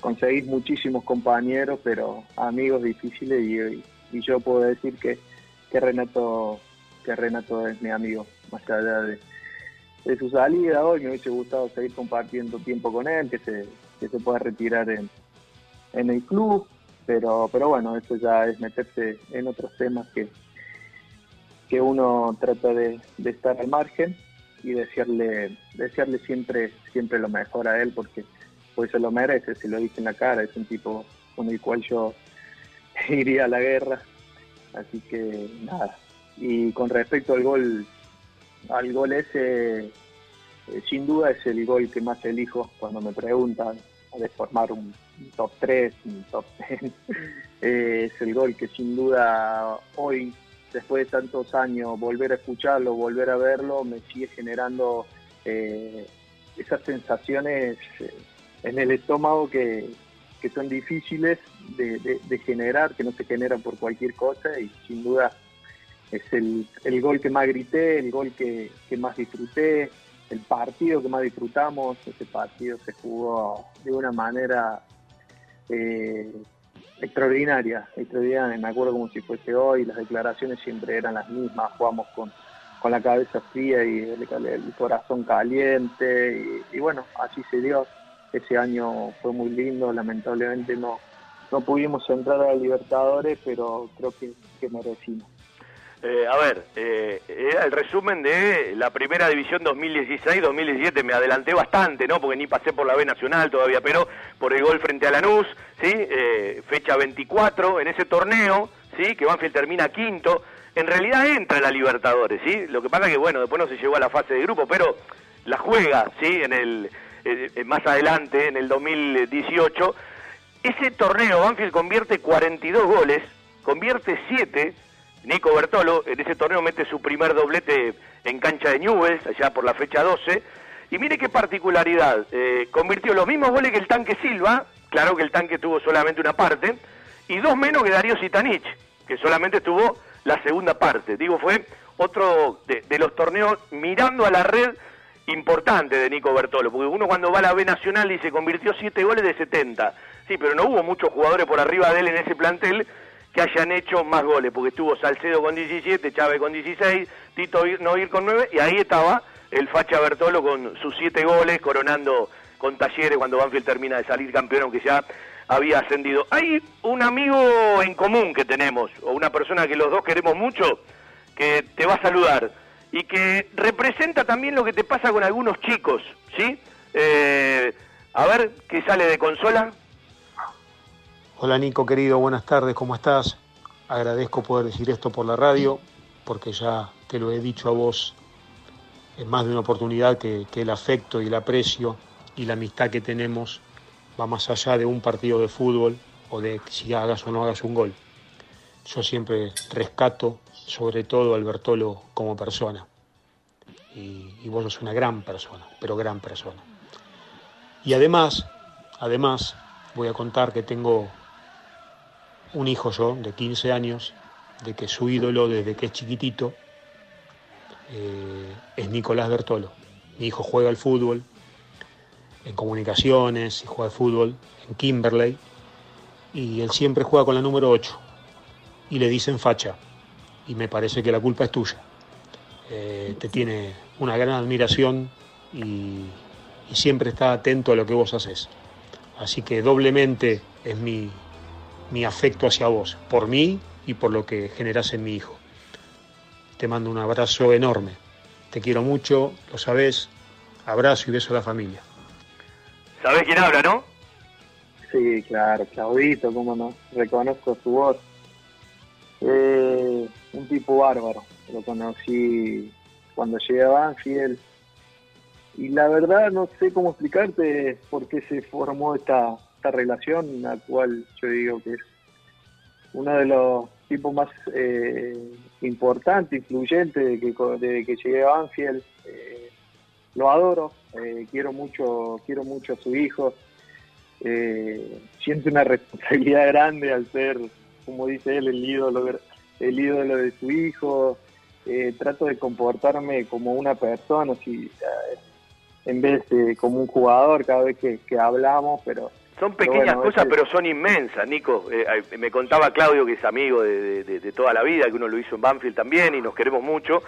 B: conseguís muchísimos compañeros, pero amigos difíciles y, yo puedo decir que, que Renato que Renato es mi amigo, más allá de, de su salida. Hoy me hubiese gustado seguir compartiendo tiempo con él, que se, que se pueda retirar en, en el club, pero, pero bueno, eso ya es meterse en otros temas que, que uno trata de estar al margen y desearle, desearle siempre, siempre lo mejor a él porque pues se lo merece, se lo dice en la cara, es un tipo con el cual yo iría a la guerra, así que nada. Y con respecto al gol, al gol ese, eh, sin duda es el gol que más elijo cuando me preguntan de formar un, top 3, un top 10. Eh, es el gol que sin duda hoy, después de tantos años, volver a escucharlo, volver a verlo, me sigue generando eh, esas sensaciones eh, en el estómago que, que son difíciles de, de- generar, que no se generan por cualquier cosa y sin duda es el, el gol que más grité, el gol que, que más disfruté, el partido que más disfrutamos, ese partido se jugó de una manera eh, extraordinaria, extraordinaria, me acuerdo como si fuese hoy, las declaraciones siempre eran las mismas, jugamos con, con la cabeza fría y el, corazón caliente y, bueno, así se dio. Ese año fue muy lindo, lamentablemente no, no pudimos entrar a Libertadores, pero creo que merecimos.
A: Eh, a ver, eh, era el resumen de la primera división 2016-2017. Me adelanté bastante, ¿no? Porque ni pasé por la B Nacional todavía, pero por el gol frente a Lanús, ¿sí? Eh, fecha 24 en ese torneo, ¿sí? Que Banfield termina quinto. En realidad entra en la Libertadores, ¿sí? Lo que pasa que, bueno, después no se llegó a la fase de grupo, pero la juega, ¿sí? En el, eh, más adelante, en el 2018. Ese torneo, Banfield convierte 42 goles, convierte 7 Nico Bertolo en ese torneo mete su primer doblete en cancha de Newells, allá por la fecha 12. Y mire qué particularidad, eh, convirtió los mismos goles que el tanque Silva, claro que el tanque tuvo solamente una parte, y dos menos que Darío Sitanich, que solamente tuvo la segunda parte. Digo, fue otro de, de los torneos mirando a la red importante de Nico Bertolo, porque uno cuando va a la B Nacional dice convirtió siete goles de 70. Sí, pero no hubo muchos jugadores por arriba de él en ese plantel que hayan hecho más goles, porque estuvo Salcedo con 17, Chávez con 16, Tito Noir con 9, y ahí estaba el Facha Bertolo con sus 7 goles, coronando con Talleres cuando Banfield termina de salir campeón, aunque ya había ascendido. Hay un amigo en común que tenemos, o una persona que los dos queremos mucho, que te va a saludar, y que representa también lo que te pasa con algunos chicos, ¿sí? Eh, a ver, ¿qué sale de consola?
J: Hola Nico querido, buenas tardes, ¿cómo estás? Agradezco poder decir esto por la radio, porque ya te lo he dicho a vos en más de una oportunidad que, que, el afecto y el aprecio y la amistad que tenemos va más allá de un partido de fútbol o de si hagas o no hagas un gol. Yo siempre rescato sobre todo a Albertolo como persona. Y, y vos sos una gran persona, pero gran persona. Y además, además, voy a contar que tengo un hijo yo de 15 años, de que su ídolo desde que es chiquitito eh, es Nicolás Bertolo. Mi hijo juega al fútbol en comunicaciones y juega al fútbol en Kimberley y él siempre juega con la número 8 y le dicen facha y me parece que la culpa es tuya. Eh, te tiene una gran admiración y, y siempre está atento a lo que vos haces. Así que doblemente es mi, mi afecto hacia vos, por mí y por lo que generás en mi hijo. Te mando un abrazo enorme. Te quiero mucho, lo sabés. Abrazo y beso a la familia.
A: ¿Sabés quién habla, no?
B: Sí, claro, Claudito, cómo no. Reconozco su voz. Eh, un tipo bárbaro. Lo conocí cuando llegué a Banfield. Y la verdad no sé cómo explicarte por qué se formó esta, esta relación, la cual yo digo que es uno de los tipos más eh, importantes, influyentes de que, de que llegué a Banfield. Eh, lo adoro, eh, quiero mucho, quiero mucho a su hijo. Eh, siento una responsabilidad grande al ser, como dice él, el ídolo, el ídolo de su hijo. Trato de comportarme como una persona, si, en vez de como un jugador cada vez que hablamos, pero
A: son pequeñas
B: bueno,
A: cosas,
B: ese-
A: pero son inmensas, Nico. Eh, me contaba Claudio, que es amigo de, de- de toda la vida, que uno lo hizo en Banfield también y nos queremos mucho,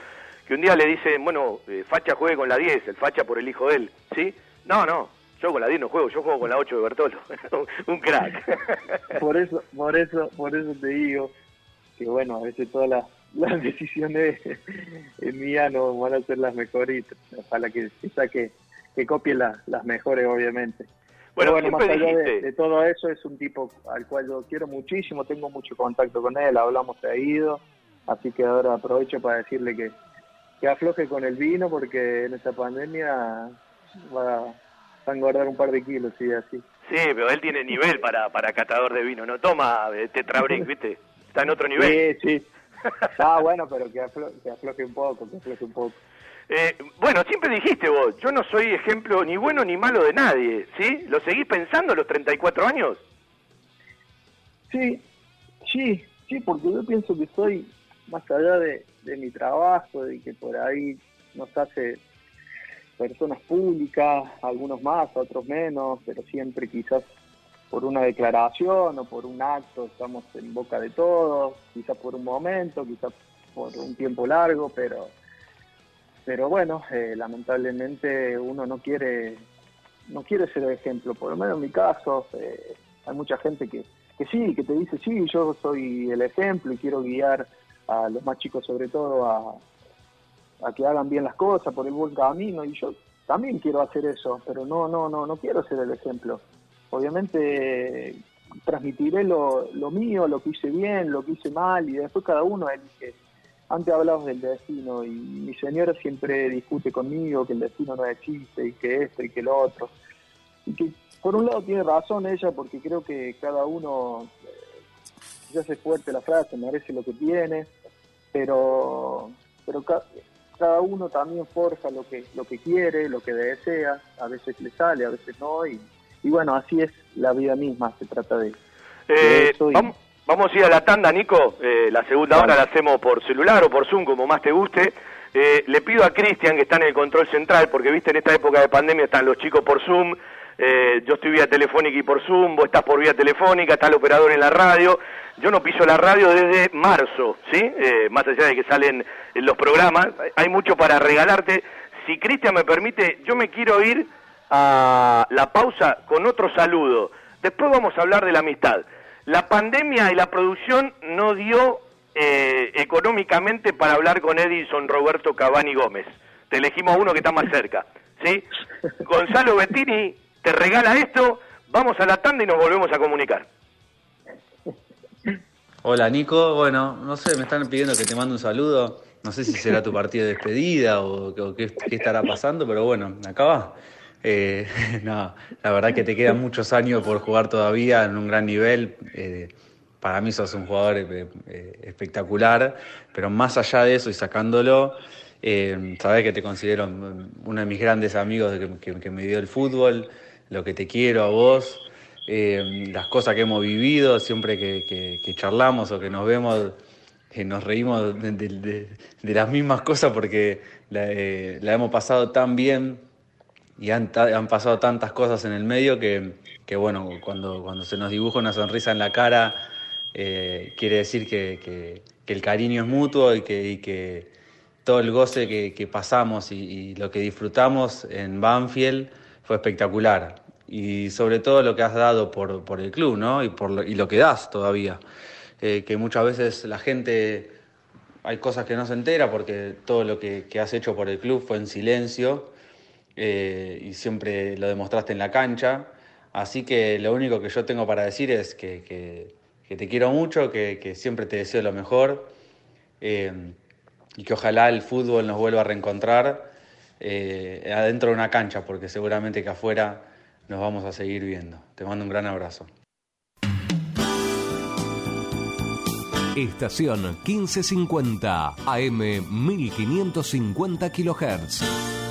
A: que un día le dicen, bueno, eh, Facha juegue con la 10, el Facha por el hijo de él, ¿sí? No, no, yo con la 10 no juego, yo juego con la 8 de Bertolo. un crack.
B: por eso, por eso, por eso te digo que bueno, a veces todas las, las decisiones mías no van a ser las mejores y ojalá que que saque, que copie las, las mejores obviamente.
A: Bueno,
B: bueno, más allá de, todo eso es un tipo al cual yo quiero muchísimo, tengo mucho contacto con él, hablamos seguido, así que ahora aprovecho para decirle que, que afloje con el vino porque en esta pandemia va, a engordar un par de kilos, sí, así.
A: Sí, pero él tiene nivel para, para catador de vino, no toma eh, tetrabric, ¿viste? Está en otro nivel.
B: Sí, sí. Ah, bueno, pero que, aflo- que afloje un poco, que afloje un poco.
A: Eh, bueno, siempre dijiste vos, yo no soy ejemplo ni bueno ni malo de nadie, ¿sí? ¿Lo seguís pensando a los 34 años?
B: Sí, sí, sí, porque yo pienso que soy, más allá de, de mi trabajo, de que por ahí nos hace personas públicas, algunos más, otros menos, pero siempre quizás por una declaración o por un acto estamos en boca de todos, quizás por un momento, quizás por un tiempo largo, pero pero bueno, eh, lamentablemente uno no quiere no quiere ser el ejemplo, por lo menos en mi caso, eh, hay mucha gente que, que sí, que te dice, sí, yo soy el ejemplo y quiero guiar a los más chicos sobre todo a, a que hagan bien las cosas por el buen camino y yo también quiero hacer eso, pero no, no, no, no quiero ser el ejemplo. Obviamente transmitiré lo, lo mío, lo que hice bien, lo que hice mal y después cada uno elige. Antes hablamos del destino y mi señora siempre discute conmigo que el destino no existe y que esto y que lo otro. Y que por un lado tiene razón ella porque creo que cada uno, eh, ya hace fuerte la frase, merece lo que tiene, pero, pero ca- cada uno también forja lo que, lo que quiere, lo que desea, a veces le sale, a veces no, y, y bueno, así es la vida misma, se trata de, de
A: Eh,
B: eso y-
A: vamos, vamos a ir a la tanda, Nico. Eh, la segunda hora la hacemos por celular o por Zoom, como más te guste. Eh, le pido a Cristian, que está en el control central, porque viste, en esta época de pandemia están los chicos por Zoom. eh, yo estoy vía telefónica y por Zoom, vos estás por vía telefónica, está el operador en la radio. Yo no piso la radio desde marzo, ¿sí? Eh, más allá de que salen en los programas, hay mucho para regalarte. Si Cristian me permite, yo me quiero ir a la pausa con otro saludo. Después vamos a hablar de la amistad. La pandemia y la producción no dio eh, económicamente para hablar con Edison Roberto Cavani Gómez. Te elegimos a uno que está más cerca. ¿sí? Gonzalo Bettini te regala esto, vamos a la tanda y nos volvemos a comunicar.
K: Hola Nico, bueno, no sé, me están pidiendo que te mande un saludo. No sé si será tu partido de despedida o, o qué, qué estará pasando, pero bueno, acá va. Eh, no, la verdad que te quedan muchos años por jugar todavía en un gran nivel. Eh, para mí sos un jugador eh, espectacular, pero más allá de eso y sacándolo, sabés que te considero uno de mis grandes amigos que, me dio el fútbol, lo que te quiero a vos, las cosas que hemos vivido, siempre que, charlamos o que nos vemos, nos reímos de, las mismas cosas porque la, la hemos pasado tan bien y han, han pasado tantas cosas en el medio que, que, bueno, cuando, cuando se nos dibuja una sonrisa en la cara, eh, quiere decir que, que- que el cariño es mutuo y que, y todo el goce que, pasamos y, y lo que disfrutamos en Banfield fue espectacular. Y sobre todo lo que has dado por, por el club, ¿no? Y, por lo, y lo que das todavía. Eh, que muchas veces la gente hay cosas que no se entera porque todo lo que has hecho por el club fue en silencio eh, y siempre lo demostraste en la cancha. Así que lo único que yo tengo para decir es que, que- te quiero mucho, que, que siempre te deseo lo mejor eh, y que ojalá el fútbol nos vuelva a reencontrar eh, adentro de una cancha, porque seguramente que afuera nos vamos a seguir viendo. Te mando un gran abrazo.
L: Estación 1550 AM 1550 kHz.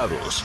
I: invitados.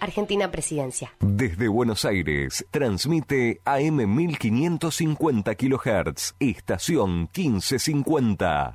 M: Argentina Presidencia.
L: Desde Buenos Aires, transmite AM 1550 kHz, estación 1550.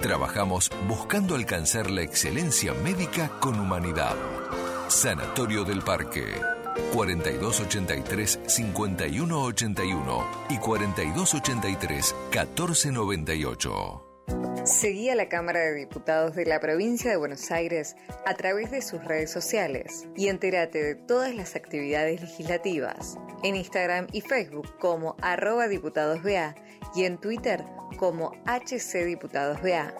I: trabajamos buscando alcanzar la excelencia médica con humanidad. Sanatorio del Parque.
L: 4283-5181 y 4283-1498.
N: Seguí a la Cámara de Diputados de la Provincia de Buenos Aires a través de sus redes sociales y entérate de todas las actividades legislativas en Instagram y Facebook como arroba diputadosBA y en Twitter como HCDiputadosBA.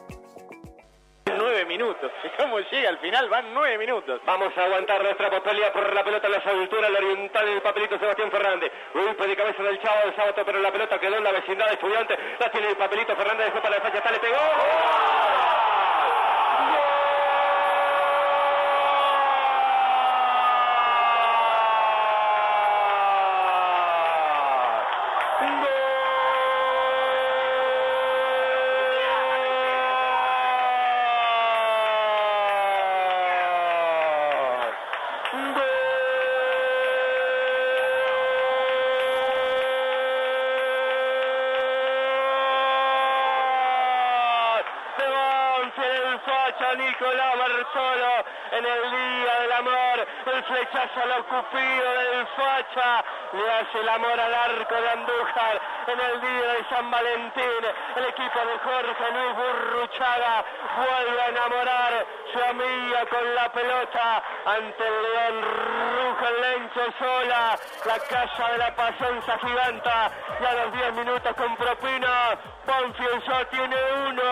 D: Nueve minutos. ¿Cómo llega al final? Van nueve minutos. Vamos a aguantar nuestra pelea por la pelota en la altura, la oriental del papelito Sebastián Fernández. Golpe de cabeza del Chavo del sábado, pero la pelota quedó en la vecindad de estudiantes. La tiene el papelito Fernández, después para la defensa, está, le pegó. Se Banfield, el facha Nicolás Bartolo en el día del amor, el flechazo a lo cupido del facha, le hace el amor al arco de Andújar en el día de San Valentín, el equipo de Jorge Luis Burruchaga vuelve a enamorar su amiga con la pelota ante el León Ruja Lencho sola, la casa de la pasenza giganta, y a los 10 minutos con propina, Banfield ya tiene uno,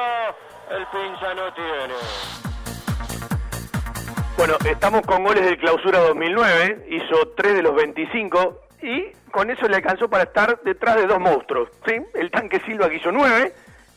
D: el pincha no tiene.
A: Bueno, estamos con goles del clausura 2009, hizo 3 de los 25 y con eso le alcanzó para estar detrás de dos monstruos, ¿sí? El tanque Silva que hizo 9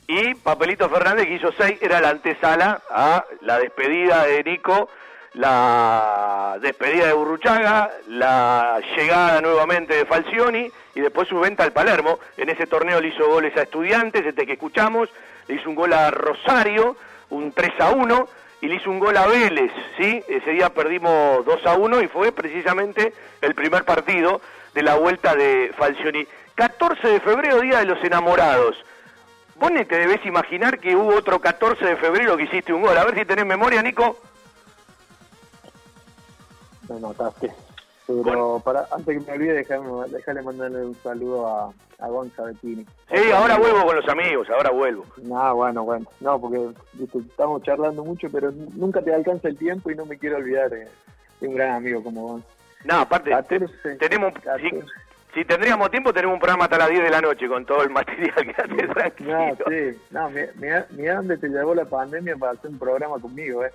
A: y Papelito Fernández que hizo 6, era la antesala a la despedida de Nico, la despedida de Burruchaga, la llegada nuevamente de Falcioni y después su venta al Palermo. En ese torneo le hizo goles a Estudiantes, este que escuchamos, le hizo un gol a Rosario, un 3 a 1 y le hizo un gol a Vélez, ¿sí? Ese día perdimos 2 a 1 y fue precisamente el primer partido de la vuelta de Falcioni. 14 de febrero, Día de los Enamorados. Vos ni te debes imaginar que hubo otro 14 de febrero que hiciste un gol. A ver si tenés memoria, Nico.
B: Me notaste. Pero para, antes que me olvide, déjale mandarle un saludo a, a Gonza Bettini.
A: Sí, ahora vuelvo con los amigos, ahora vuelvo.
B: No, bueno, bueno. No, porque viste, estamos charlando mucho, pero nunca te alcanza el tiempo y no me quiero olvidar de, de un gran amigo como Gonza.
A: No, aparte, tenemos, si, si tendríamos tiempo, tenemos un programa hasta las 10 de la noche con todo el material que hace tranquilo.
B: No, sí. No, mira, mira dónde te llevó la pandemia para hacer un programa conmigo, ¿eh?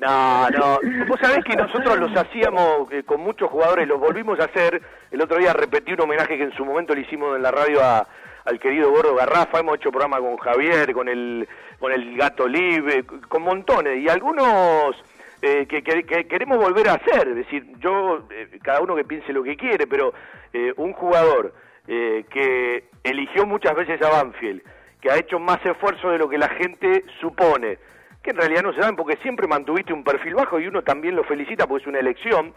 A: No, no. Vos sabés que nosotros los hacíamos eh, con muchos jugadores, los volvimos a hacer. El otro día repetí un homenaje que en su momento le hicimos en la radio a, al querido Gordo Garrafa. Hemos hecho programa con Javier, con el, con el Gato Libre, con montones. Y algunos eh, que, que- que queremos volver a hacer. Es decir, yo, eh, cada uno que piense lo que quiere, pero eh, un jugador eh, que eligió muchas veces a Banfield, que ha hecho más esfuerzo de lo que la gente supone, que en realidad no se dan porque siempre mantuviste un perfil bajo y uno también lo felicita porque es una elección.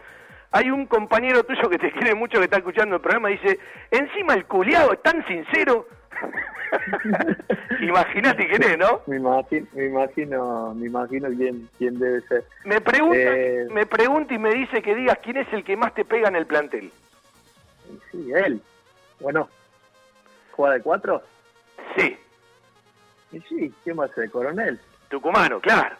A: Hay un compañero tuyo que te quiere mucho que está escuchando el programa y dice, encima el culiado es tan sincero. Imagínate quién es, ¿no?
B: Me imagino, me imagino, me imagino quién, quién debe ser.
A: Me pregunta,
B: Eh,
A: me pregunta y me dice que digas quién es el que más te pega en el plantel.
B: Sí, él. Bueno, ¿juega de cuatro?
A: Sí.
B: Y sí, ¿quién va a ser? ¿Coronel?
A: Tucumano, claro.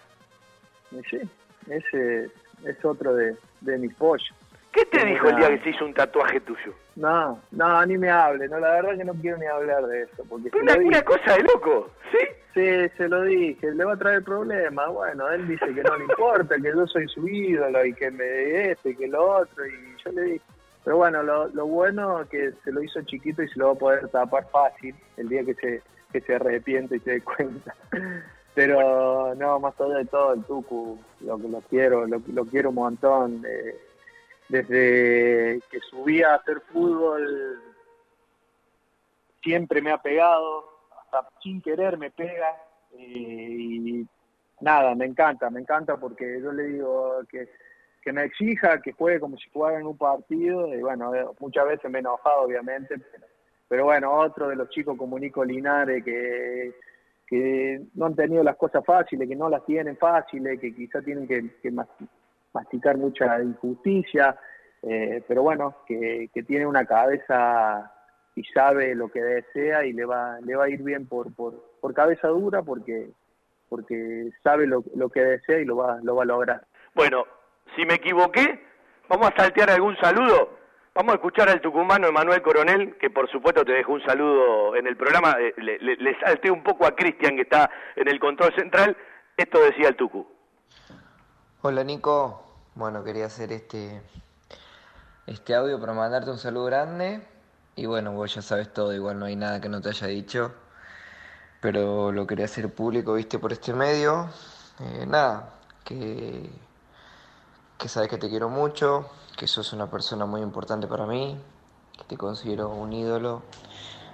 B: Y sí, ese es otro de, de mis pollos.
A: ¿Qué te dijo el día que se hizo un tatuaje tuyo?
B: No, no, ni me hable, no, la verdad que no quiero ni hablar de eso, porque se
A: Una, una cosa de loco, ¿sí?
B: Sí, se lo dije, le va a traer problemas, bueno, él dice que no le importa, que yo soy su ídolo y que me este y que lo otro, y yo le dije, pero bueno, lo, lo bueno es que se lo hizo chiquito y se lo va a poder tapar fácil el día que se, que se arrepiente y se dé cuenta. Pero no, más allá de todo, el Tucu, lo que lo quiero, lo, lo quiero un montón. eh, desde que subí a hacer fútbol, siempre me ha pegado, hasta sin querer me pega. eh, y nada, me encanta, me encanta porque yo le digo que, que me exija, que juegue como si jugara en un partido. Y bueno, eh, muchas veces me he enojado, obviamente, pero, bueno, otro de los chicos como Nico Linares que que no han tenido las cosas fáciles, que no las tienen fáciles, que quizá tienen que, que masticar mucha injusticia. Eh, pero bueno, que, que tiene una cabeza y sabe lo que desea y le va, le va a ir bien por, por, por cabeza dura porque, porque sabe lo, lo que desea y lo va, lo va a lograr.
A: Bueno, si me equivoqué, vamos a saltear algún saludo. Vamos a escuchar al tucumano Emanuel Coronel, que por supuesto te dejó un saludo en el programa. Eh, Le, le, le un poco a Cristian, que está en el control central. Esto decía el Tucu.
O: Hola Nico, bueno quería hacer este este audio para mandarte un saludo grande. Y bueno vos ya sabes todo, igual no hay nada que no te haya dicho, pero lo quería hacer público, viste por este medio, Eh, nada, que que sabes que te quiero mucho, que sos una persona muy importante para mí, que te considero un ídolo,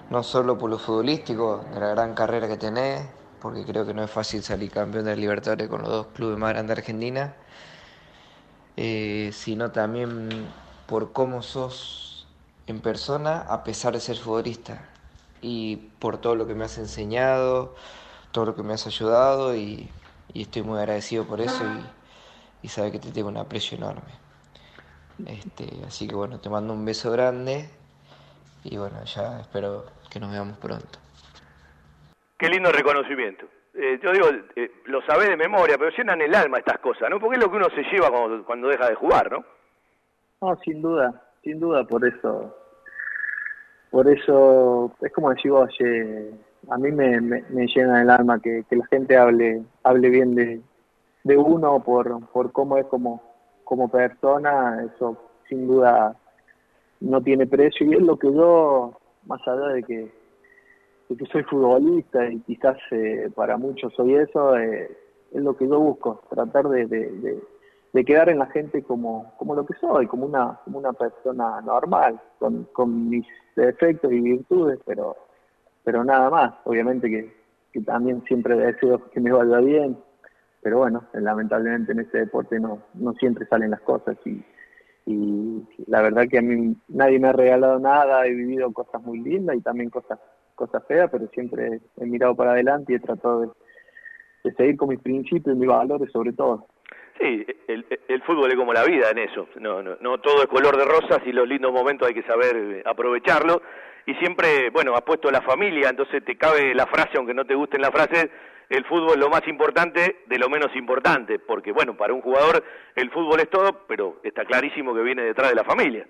O: no solo por lo futbolístico, de la gran carrera que tenés, porque creo que no es fácil salir campeón de Libertadores con los dos clubes más grandes de Argentina, eh, sino también por cómo sos en persona a pesar de ser futbolista y por todo lo que me has enseñado, todo lo que me has ayudado y, y estoy muy agradecido por eso y, y sabes que te tengo un aprecio enorme. Este, así que bueno, te mando un beso grande y bueno, ya espero que nos veamos pronto.
A: Qué lindo reconocimiento. Eh, yo digo, eh, lo sabés de memoria, pero llenan el alma estas cosas, ¿no? Porque es lo que uno se lleva cuando, deja de jugar, ¿no?
B: No, sin duda, sin duda, por eso, por eso, es como decís vos, a mí me, me, me llena el alma que, la gente hable, hable bien de, de uno por, por cómo es como, como persona, eso sin duda no tiene precio y es lo que yo, más allá de que, que soy futbolista y quizás eh, para muchos soy eso, eh, es lo que yo busco, tratar de, de quedar en la gente como, como lo que soy, como una, como una persona normal, con, con mis defectos y virtudes, pero, pero nada más, obviamente que, que también siempre deseo que me vaya bien, pero bueno, lamentablemente en este deporte no, no siempre salen las cosas y, y la verdad que a mí nadie me ha regalado nada, he vivido cosas muy lindas y también cosas cosas feas, pero siempre he mirado para adelante y he tratado de, seguir con mis principios y mis valores sobre todo.
A: Sí, el, el fútbol es como la vida en eso. No, no, no todo es color de rosas y los lindos momentos hay que saber eh, aprovecharlo. Y siempre, bueno, ha puesto la familia, entonces te cabe la frase, aunque no te gusten las frases, el fútbol es lo más importante de lo menos importante, porque bueno, para un jugador el fútbol es todo, pero está clarísimo que viene detrás de la familia.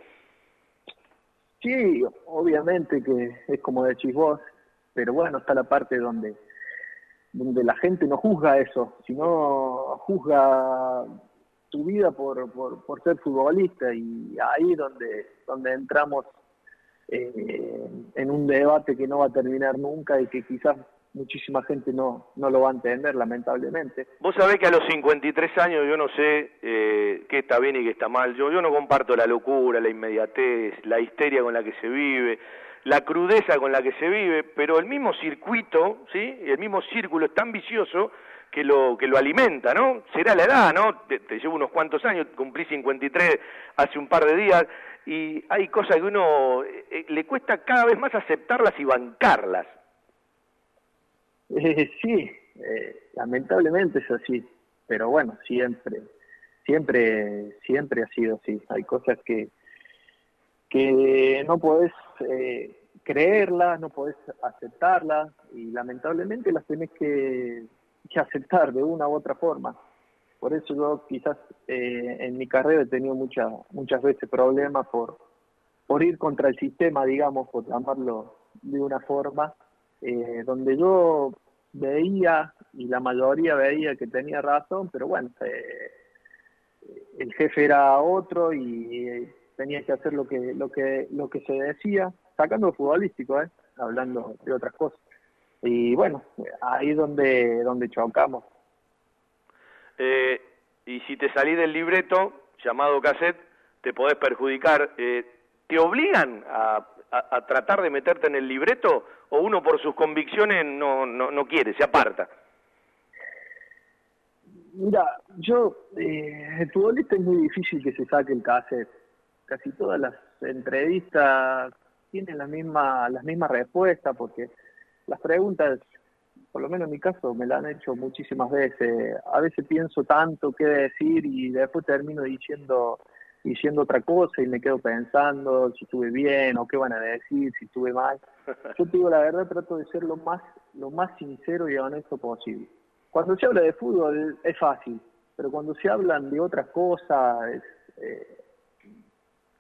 B: Sí, obviamente que es como decís vos, pero bueno, está la parte donde donde la gente no juzga eso, sino juzga tu vida por, por, por ser futbolista y ahí donde donde entramos eh, en un debate que no va a terminar nunca y que quizás muchísima gente no, no lo va a entender, lamentablemente.
A: Vos sabés que a los 53 años yo no sé eh, qué está bien y qué está mal. Yo, yo no comparto la locura, la inmediatez, la histeria con la que se vive, la crudeza con la que se vive, pero el mismo circuito, ¿sí? El mismo círculo es tan vicioso que lo que lo alimenta, ¿no? Será la edad, ¿no? Te, llevo unos cuantos años, cumplí 53 hace un par de días y hay cosas que uno eh, le cuesta cada vez más aceptarlas y bancarlas.
B: Eh, sí, eh, lamentablemente es así, pero bueno, siempre, siempre, siempre ha sido así. Hay cosas que, que no podés eh, creerlas, no podés aceptarlas y lamentablemente las tenés que, que aceptar de una u otra forma. Por eso yo quizás eh, en mi carrera he tenido muchas muchas veces problemas por, por ir contra el sistema, digamos, por llamarlo de una forma, eh, donde yo veía, y la mayoría veía que tenía razón, pero bueno, eh, el jefe era otro y eh, tenía que hacer lo que, lo que, lo que se decía, sacando futbolístico, eh, hablando de otras cosas. Y bueno, ahí es donde, donde chocamos.
A: Eh, y si te salís del libreto, llamado cassette, te podés perjudicar. Eh, ¿Te obligan a, a, a, tratar de meterte en el libreto o uno por sus convicciones no, no, no quiere, se aparta?
B: Mira, yo, eh, el futbolista es muy difícil que se saque el cassette. Casi todas las entrevistas tienen la misma, las mismas respuestas porque las preguntas, por lo menos en mi caso, me la han hecho muchísimas veces. A veces pienso tanto qué decir y después termino diciendo diciendo otra cosa y me quedo pensando si estuve bien o qué van a decir, si estuve mal. Yo te digo la verdad, trato de ser lo más, lo más sincero y honesto posible. Cuando se habla de fútbol es fácil, pero cuando se hablan de otras cosas, eh,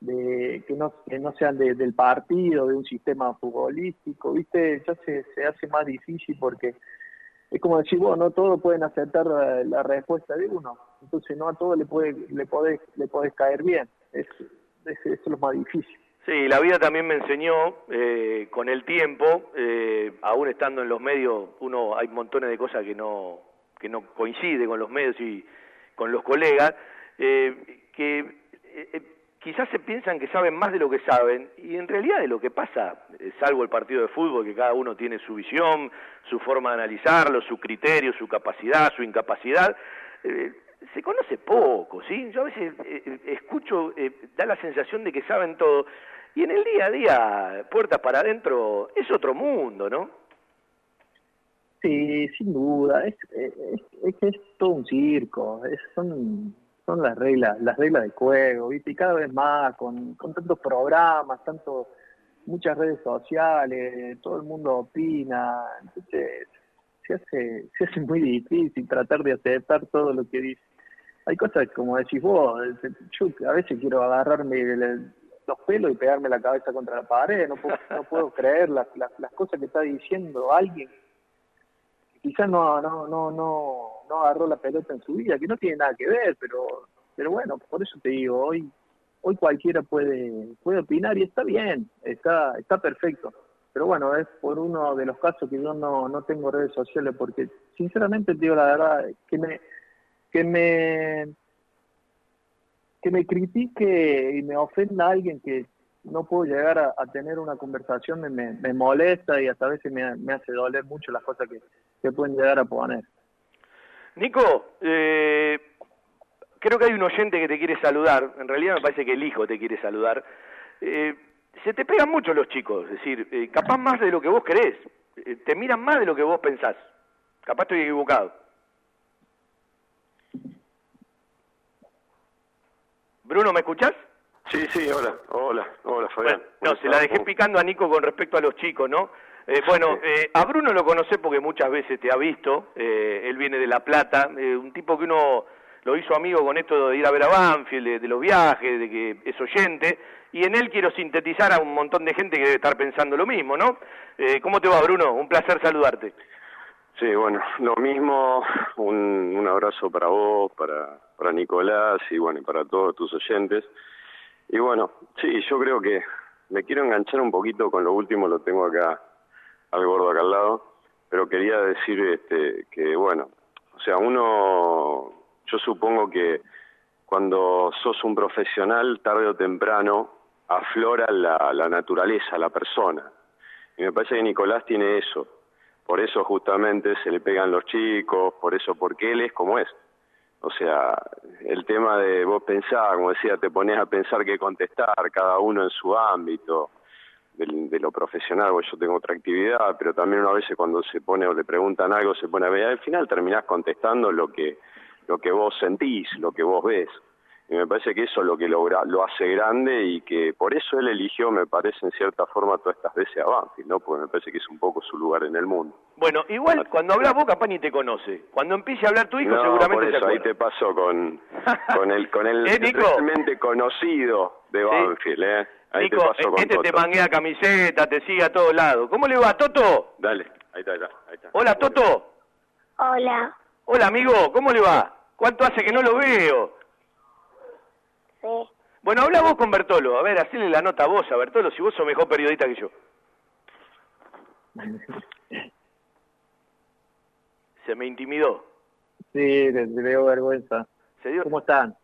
B: de que no, que no sean de- del partido, de un sistema futbolístico, viste, ya se, se hace más difícil porque es como decir, vos, no todos pueden aceptar la, la respuesta de uno, entonces no a todos le puede, le podés, le podés caer bien, es, es- es lo más difícil.
A: Sí, la vida también me enseñó eh, con el tiempo, eh, aún estando en los medios, uno hay montones de cosas que no que no coincide con los medios y con los colegas, eh, que eh, eh, quizás se piensan que saben más de lo que saben y en realidad de lo que pasa, eh, salvo el partido de fútbol, que cada uno tiene su visión, su forma de analizarlo, su criterio, su capacidad, su incapacidad, eh, se conoce poco, ¿sí? Yo a veces eh, escucho, da la sensación de que saben todo, y en el día a día, puertas para adentro, es otro mundo, ¿no?
B: Sí, sin duda, es, es, es es todo un circo, es- son, son las reglas, las reglas de juego, ¿viste? Y cada vez más, con, tantos programas, tanto, muchas redes sociales, todo el mundo opina, entonces se hace, se hace muy difícil tratar de aceptar todo lo que dice. Hay cosas como decís vos, yo a veces quiero agarrarme los pelos y pegarme la cabeza contra la pared, no puedo, no puedo creer las, las, las cosas que está diciendo alguien quizás no, no, no, no, no agarró la pelota en su vida, que no tiene nada que ver, pero, pero bueno, por eso te digo, hoy, hoy cualquiera puede, puede opinar y está bien, está, está perfecto. Pero bueno, es por uno de los casos que yo no, no tengo redes sociales, porque sinceramente te digo la verdad, que me, que me, que me critique y me ofenda a alguien que no puedo llegar a, tener una conversación, me, me, me molesta y hasta a veces me, me hace doler mucho las cosas que, que pueden llegar a poner.
A: Nico, eh, creo que hay un oyente que te quiere saludar, en realidad me parece que el hijo te quiere saludar. Eh, se te pegan mucho los chicos, es decir, eh, capaz más de lo que vos querés, eh, te miran más de lo que vos pensás. Capaz estoy equivocado. Bruno, ¿me escuchás?
P: Sí, sí, hola, hola, hola Fabián.
A: No, se la dejé picando a Nico con respecto a los chicos, ¿no? Eh, bueno, eh, a Bruno lo conocé porque muchas veces te ha visto, eh, él viene de La Plata, eh, un tipo que uno lo hizo amigo con esto de ir a ver a Banfield, de, de los viajes, de que es oyente, y en él quiero sintetizar a un montón de gente que debe estar pensando lo mismo, ¿no? Eh, ¿Cómo te va, Bruno? Un placer saludarte.
P: Sí, bueno, lo mismo, un, un abrazo para vos, para, para Nicolás y bueno, y para todos tus oyentes. Y bueno, sí, yo creo que me quiero enganchar un poquito con lo último, lo tengo acá al gordo acá al lado, pero quería decir este, que bueno, o sea, uno, yo supongo que cuando sos un profesional, tarde o temprano, aflora la, la naturaleza, la persona. Y me parece que Nicolás tiene eso. Por eso justamente se le pegan los chicos, por eso, porque él es como es. O sea, el tema de vos pensar, como decía, te pones a pensar qué contestar, cada uno en su ámbito, del- de, lo profesional, pues yo tengo otra actividad, pero también una vez cuando se pone o le preguntan algo, se pone a ver, al final terminás contestando lo que, lo que vos sentís, lo que vos ves. Y me parece que eso es lo que logra, lo hace grande y que por eso él eligió, me parece, en cierta forma, todas estas veces a Banfield, ¿no? Porque me parece que es un poco su lugar en el mundo.
A: Bueno, igual cuando hablas vos capaz ni te conoce. Cuando empiece a hablar tu hijo
P: no,
A: seguramente
P: por
A: se
P: eso, ahí te pasó con, con el, con el
A: Eh,
P: realmente conocido de Banfield, ¿eh? Ahí
A: Nico,
P: te con
A: este te manguea camiseta, te sigue a todos lados. ¿Cómo le va, Toto?
P: Dale, ahí está, ahí está. Ahí está.
A: Hola, Toto.
Q: Hola.
A: Hola, amigo, ¿cómo le va? ¿Cuánto hace que no lo veo?
Q: Sí.
A: Bueno, habla vos con Bertolo. A ver, hacele la nota a vos a Bertolo, si vos sos mejor periodista que yo. Se me intimidó.
B: Sí, le, le veo vergüenza.
A: ¿Se dio?
B: ¿Cómo están?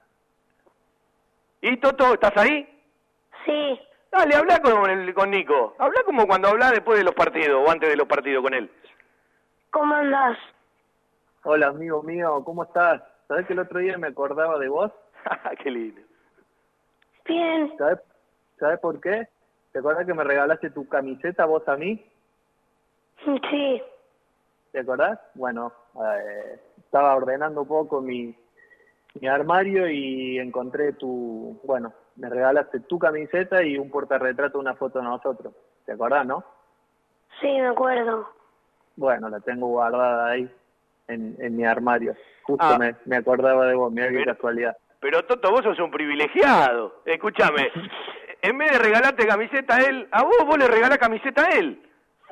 A: ¿Y Toto, estás ahí?
Q: Sí.
A: Dale, habla con, el- con Nico. Habla como cuando hablas después de los partidos o antes de los partidos con él.
Q: ¿Cómo andás?
B: Hola, amigo mío, ¿cómo estás? ¿Sabés que el otro día me acordaba de vos?
A: Qué lindo.
Q: Bien.
B: ¿Sabés, ¿Sabés por qué? ¿Te acordás que me regalaste tu camiseta vos a mí?
Q: Sí.
B: ¿Te acordás? Bueno, eh, estaba ordenando un poco mi, mi armario y encontré tu, bueno, me regalaste tu camiseta y un portarretrato, una foto de nosotros. ¿Te acordás, no?
Q: Sí, me acuerdo.
B: Bueno, la tengo guardada ahí en, en mi armario. Justo
A: Ah.
B: me, me acordaba de vos, mira qué
A: Pero-
B: casualidad.
A: Pero Toto, vos sos un privilegiado. Escúchame, en vez de regalarte camiseta a él, a vos vos le regalás camiseta a él.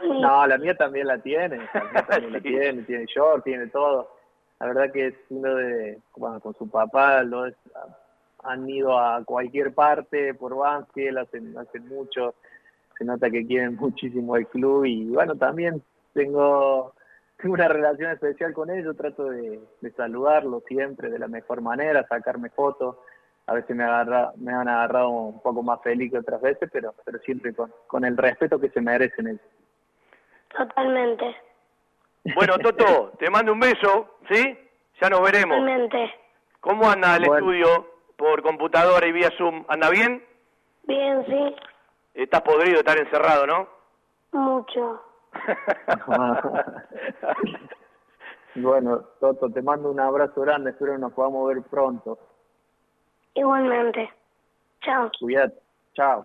B: No, la mía también la tiene, la mía también la tiene, tiene short, tiene todo. La verdad que es uno de, bueno, con su papá, lo es- han ido a cualquier parte por Banfield, hacen, hacen mucho, se nota que quieren muchísimo el club y bueno, también tengo, tengo una relación especial con ellos, trato de, de saludarlos siempre de la mejor manera, sacarme fotos, a veces me, agarra, me han agarrado un poco más feliz que otras veces, pero, pero siempre con, con el respeto que se merecen ellos.
Q: Totalmente.
A: Bueno, Toto, te mando un beso, ¿sí? Ya nos veremos.
Q: Totalmente.
A: ¿Cómo anda el
Q: Bueno.
A: estudio por computadora y vía Zoom? ¿Anda bien?
Q: Bien, sí.
A: Estás podrido de estar encerrado, ¿no?
Q: Mucho.
B: Bueno, Toto, te mando un abrazo grande, espero que nos podamos ver pronto.
Q: Igualmente. Chao.
B: Cuídate, chao.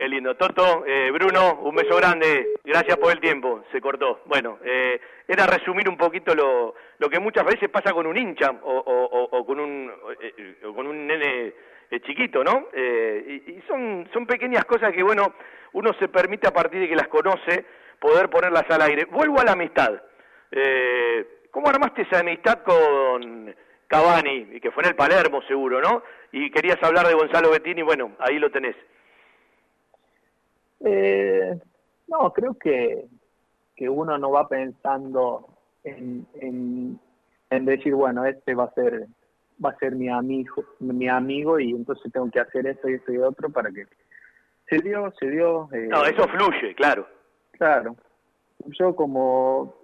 A: Qué lindo. Toto, eh, Bruno, un beso grande. Gracias por el tiempo. Se cortó. Bueno, eh, era resumir un poquito lo, lo que muchas veces pasa con un hincha o, o- con un eh, o con un nene eh, chiquito, ¿no? Eh, y y son, son pequeñas cosas que, bueno, uno se permite a partir de que las conoce poder ponerlas al aire. Vuelvo a la amistad. ¿Cómo armaste esa amistad con Cavani? Que fue en el Palermo, seguro, ¿no? Y querías hablar de Gonzalo Bettini, bueno, ahí lo tenés.
B: Eh, no, creo que, que uno no va pensando en, en, en decir, bueno, este va a ser va a ser mi amigo, mi amigo y entonces tengo que hacer esto y esto y otro para que se dio, se dio. eh,
A: No, eso fluye, claro.
B: Claro. Yo como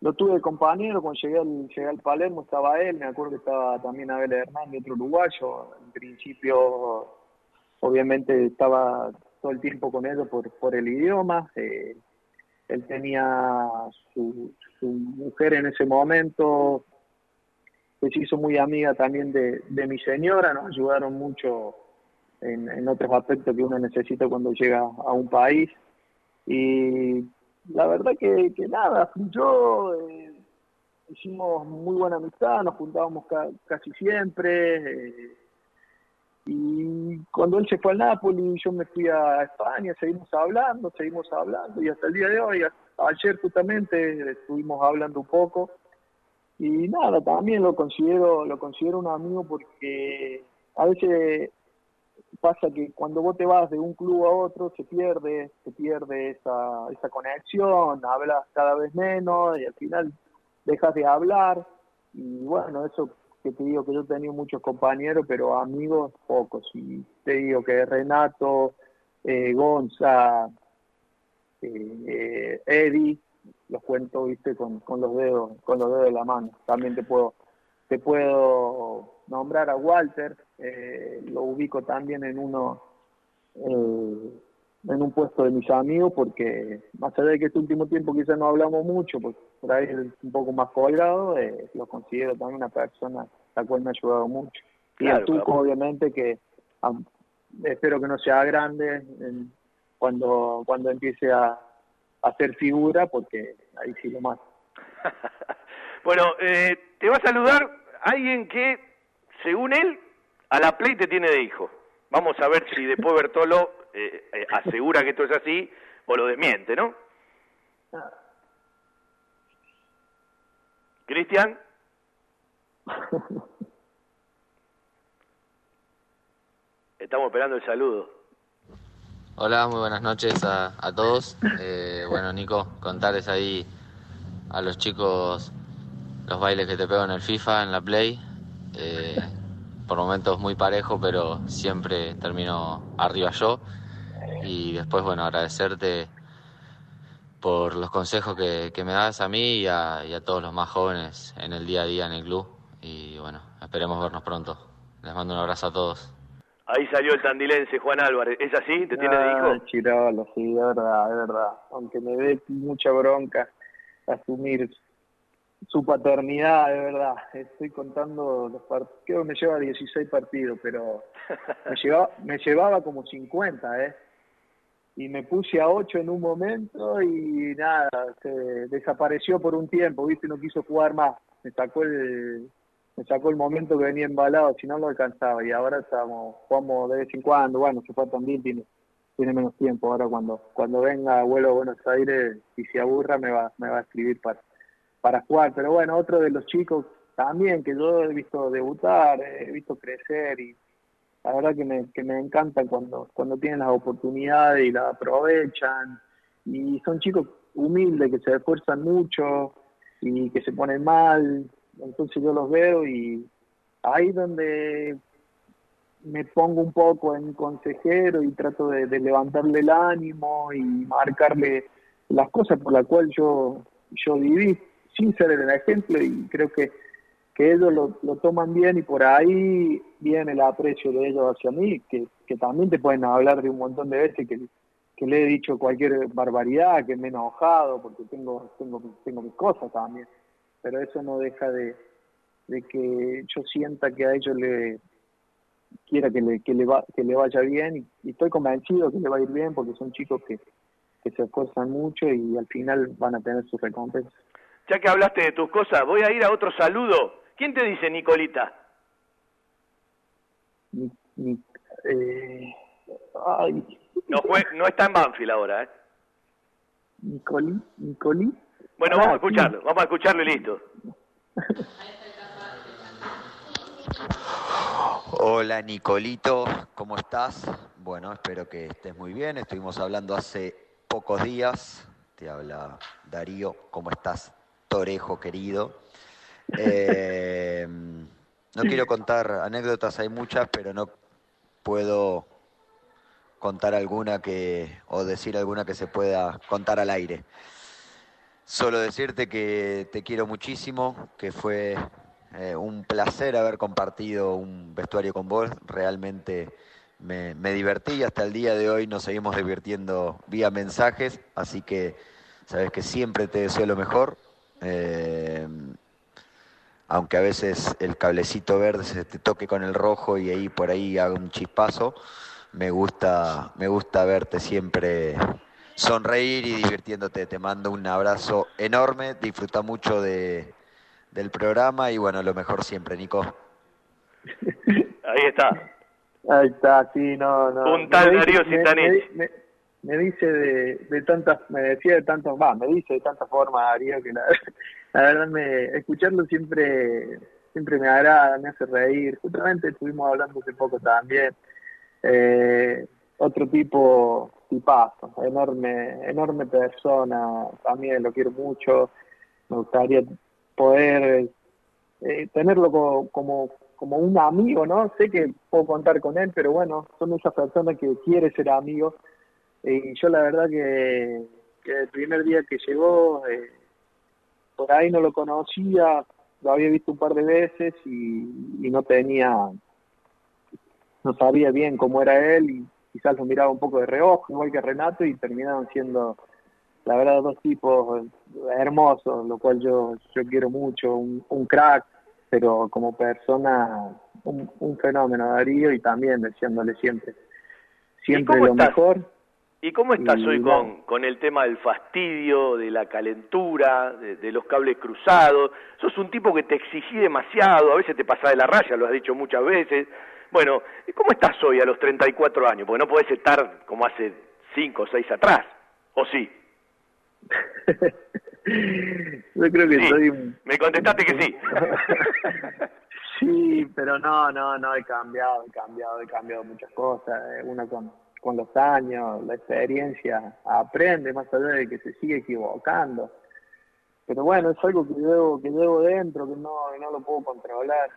B: lo tuve de compañero, cuando llegué al, llegué al Palermo estaba él, me acuerdo que estaba también Abel Hernández, otro uruguayo. En principio, obviamente estaba todo el tiempo con ellos por, por el idioma. eh, él tenía su, mujer en ese momento, que se hizo muy amiga también de, de mi señora, nos ayudaron mucho en, en otros aspectos que uno necesita cuando llega a un país. Y la verdad que, que nada, fluyó, eh, hicimos muy buena amistad, nos juntábamos ca- casi siempre. eh, y cuando él se fue al Napoli, yo me fui a España, seguimos hablando, seguimos hablando, y hasta el día de hoy, ayer justamente estuvimos hablando un poco. Y nada, también lo considero, lo considero un amigo porque a veces pasa que cuando vos te vas de un club a otro se pierde, se pierde esa, esa conexión, hablas cada vez menos y al final dejas de hablar y bueno, eso te digo que yo he tenido muchos compañeros, pero amigos pocos y te digo que Renato, eh, Gonza, eh, Eddie, los cuento, viste, con, con los dedos, con los dedos de la mano. También te puedo, te puedo nombrar a Walter, eh, lo ubico también en uno, eh, en un puesto de mis amigos, porque más allá de que este último tiempo quizás no hablamos mucho, porque por ahí es un poco más colgado, eh, lo considero también una persona la cual me ha ayudado mucho. y el Tuco,
A: claro.
B: obviamente, que espero que no sea grande en- cuando, cuando empiece a, a hacer figura, porque ahí sí lo más.
A: Bueno, eh, te va a saludar alguien que, según él, a la play te tiene de hijo. Vamos a ver si después Bertolo eh, eh, asegura que esto es así o lo desmiente, ¿no? Cristian, estamos esperando el saludo.
R: Hola, muy buenas noches a, a todos. Eh, bueno, Nico, contarles ahí a los chicos los bailes que te pego en el FIFA, en la Play. Eh, por momentos muy parejo, pero siempre termino arriba yo. Y después, bueno, agradecerte por los consejos que, que me das a mí y a, y a todos los más jóvenes en el día a día en el club. Y bueno, esperemos vernos pronto. Les mando un abrazo a todos.
A: Ahí salió el tandilense Juan Álvarez. ¿Es así? ¿Te tiene de
B: Ah,
A: hijo?
B: Chirolo, sí, de verdad, de verdad. Aunque me dé mucha bronca asumir su paternidad, de verdad. Estoy contando los partidos, creo que me lleva 16 partidos, pero me llevaba, me llevaba como 50, ¿eh? Y me puse a 8 en un momento y nada, se desapareció por un tiempo, ¿viste? No quiso jugar más. Me sacó el, me sacó el momento que venía embalado, si no lo alcanzaba. Y ahora estamos, jugamos de vez en cuando, bueno, se fue también, tiene, tiene menos tiempo. Ahora cuando, cuando venga, vuelo a Buenos Aires y se aburra, me va, me va a escribir para para jugar. Pero bueno, otro de los chicos también que yo he visto debutar, he visto crecer y la verdad que me, que me encanta cuando, cuando tienen las oportunidades y las aprovechan. Y son chicos humildes que se esfuerzan mucho y que se ponen mal. Entonces yo los veo y ahí donde me pongo un poco en consejero y trato de, de levantarle el ánimo y marcarle las cosas por las cuales yo, yo viví sin ser el ejemplo y creo que, que ellos lo, toman bien y por ahí viene el aprecio de ellos hacia mí, que, que también te pueden hablar de un montón de veces que, que le he dicho cualquier barbaridad, que me he enojado, porque tengo, tengo, tengo mis cosas también, pero eso no deja de, de que yo sienta que a ellos le quiera que le, que le, va, que le vaya bien y, y estoy convencido que le va a ir bien porque son chicos que, que se esfuerzan mucho y al final van a tener su recompensa
S: ya que hablaste de tus cosas, voy a ir a otro saludo. ¿Quién te dice Nicolita?
B: Ni, ni, eh, ay.
S: No, fue, no está en Banfield ahora, ¿eh?
B: Nicoli, Nicoli.
S: Bueno, ah, vamos a escucharlo, sí. vamos a escucharlo y listo.
T: Hola Nicolito, ¿cómo estás? Bueno, espero que estés muy bien. Estuvimos hablando hace pocos días. Te habla Darío, ¿cómo estás? Torejo querido. Eh, no quiero contar anécdotas, hay muchas, pero no puedo contar alguna que o decir alguna que se pueda contar al aire. Solo decirte que te quiero muchísimo, que fue eh, un placer haber compartido un vestuario con vos. Realmente me, divertí y hasta el día de hoy nos seguimos divirtiendo vía mensajes, así que sabes que siempre te deseo lo mejor eh, aunque a veces el cablecito verde se te toque con el rojo y ahí por ahí haga un chispazo, me gusta, me gusta verte siempre sonreír y divirtiéndote. Te mando un abrazo enorme, disfruta mucho de, del programa y bueno, lo mejor siempre, Nico.
S: Ahí está.
B: Ahí está, sí, no, no.
S: Un tal Darío Sintanich.
B: Me, me, me, dice de, de tantas, me decía de tantas, va, me dice de tantas formas Darío que la, la verdad me, escucharlo siempre, siempre me agrada, me hace reír. Justamente estuvimos hablando hace poco también. Eh, otro tipo, tipazo, enorme, enorme persona, también lo quiero mucho. Me gustaría poder eh, tenerlo como, como, como un amigo, ¿no? Sé que puedo contar con él, pero bueno, son esas personas que quiere ser amigo. Y yo la verdad que, que el primer día que llegó, eh, por ahí no lo conocía, lo había visto un par de veces y, y no tenía, no sabía bien cómo era él y quizás lo miraba un poco de reojo, igual que Renato, y terminaron siendo, la verdad, dos tipos hermosos, lo cual yo, yo quiero mucho, un, un crack, pero como persona, un, un fenómeno, Darío, y también deseándole siempre, siempre lo
S: estás?
B: mejor.
S: ¿Y cómo estás hoy
B: bueno.
S: con, con el tema del fastidio, de la calentura, de, de los cables cruzados? Sos un tipo que te exigí demasiado, a veces te pasás de la raya, lo has dicho muchas veces. Bueno, ¿cómo estás hoy a los 34 años? Porque no podés estar como hace 5 o 6 atrás, ¿o sí?
B: Yo creo que
S: Sí.
B: soy.
S: Me contestaste que sí.
B: Sí, pero no, no, no, he cambiado, he cambiado, he cambiado muchas cosas. eh, Uno con, con los años, la experiencia, aprende más allá de que se sigue equivocando. Pero bueno, es algo que llevo, que llevo dentro, que no, no lo puedo controlar.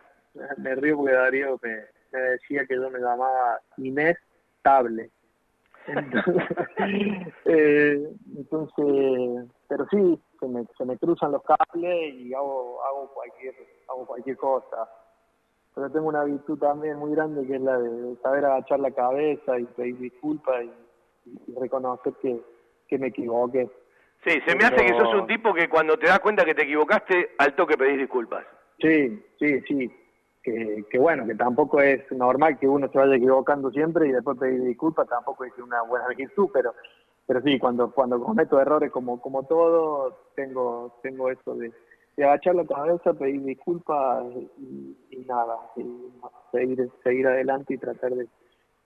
B: Me río porque Darío me, me decía que yo me llamaba inestable. Entonces, eh, entonces, pero sí, se me, se me cruzan los cables y hago, hago cualquier, hago cualquier cosa. Pero tengo una virtud también muy grande que es la de saber agachar la cabeza y pedir disculpas y, y reconocer que, que me equivoqué.
A: Sí, se me hace que sos un tipo que cuando te das cuenta que te equivocaste, al toque pedís disculpas.
B: Sí, sí, sí. Que, que bueno, que tampoco es normal que uno se vaya equivocando siempre y después pedir disculpas, tampoco es una buena virtud, pero pero sí, cuando cuando cometo errores como como todo, tengo tengo eso de, de agachar la cabeza, pedir disculpas y, y nada, y seguir seguir adelante y tratar de,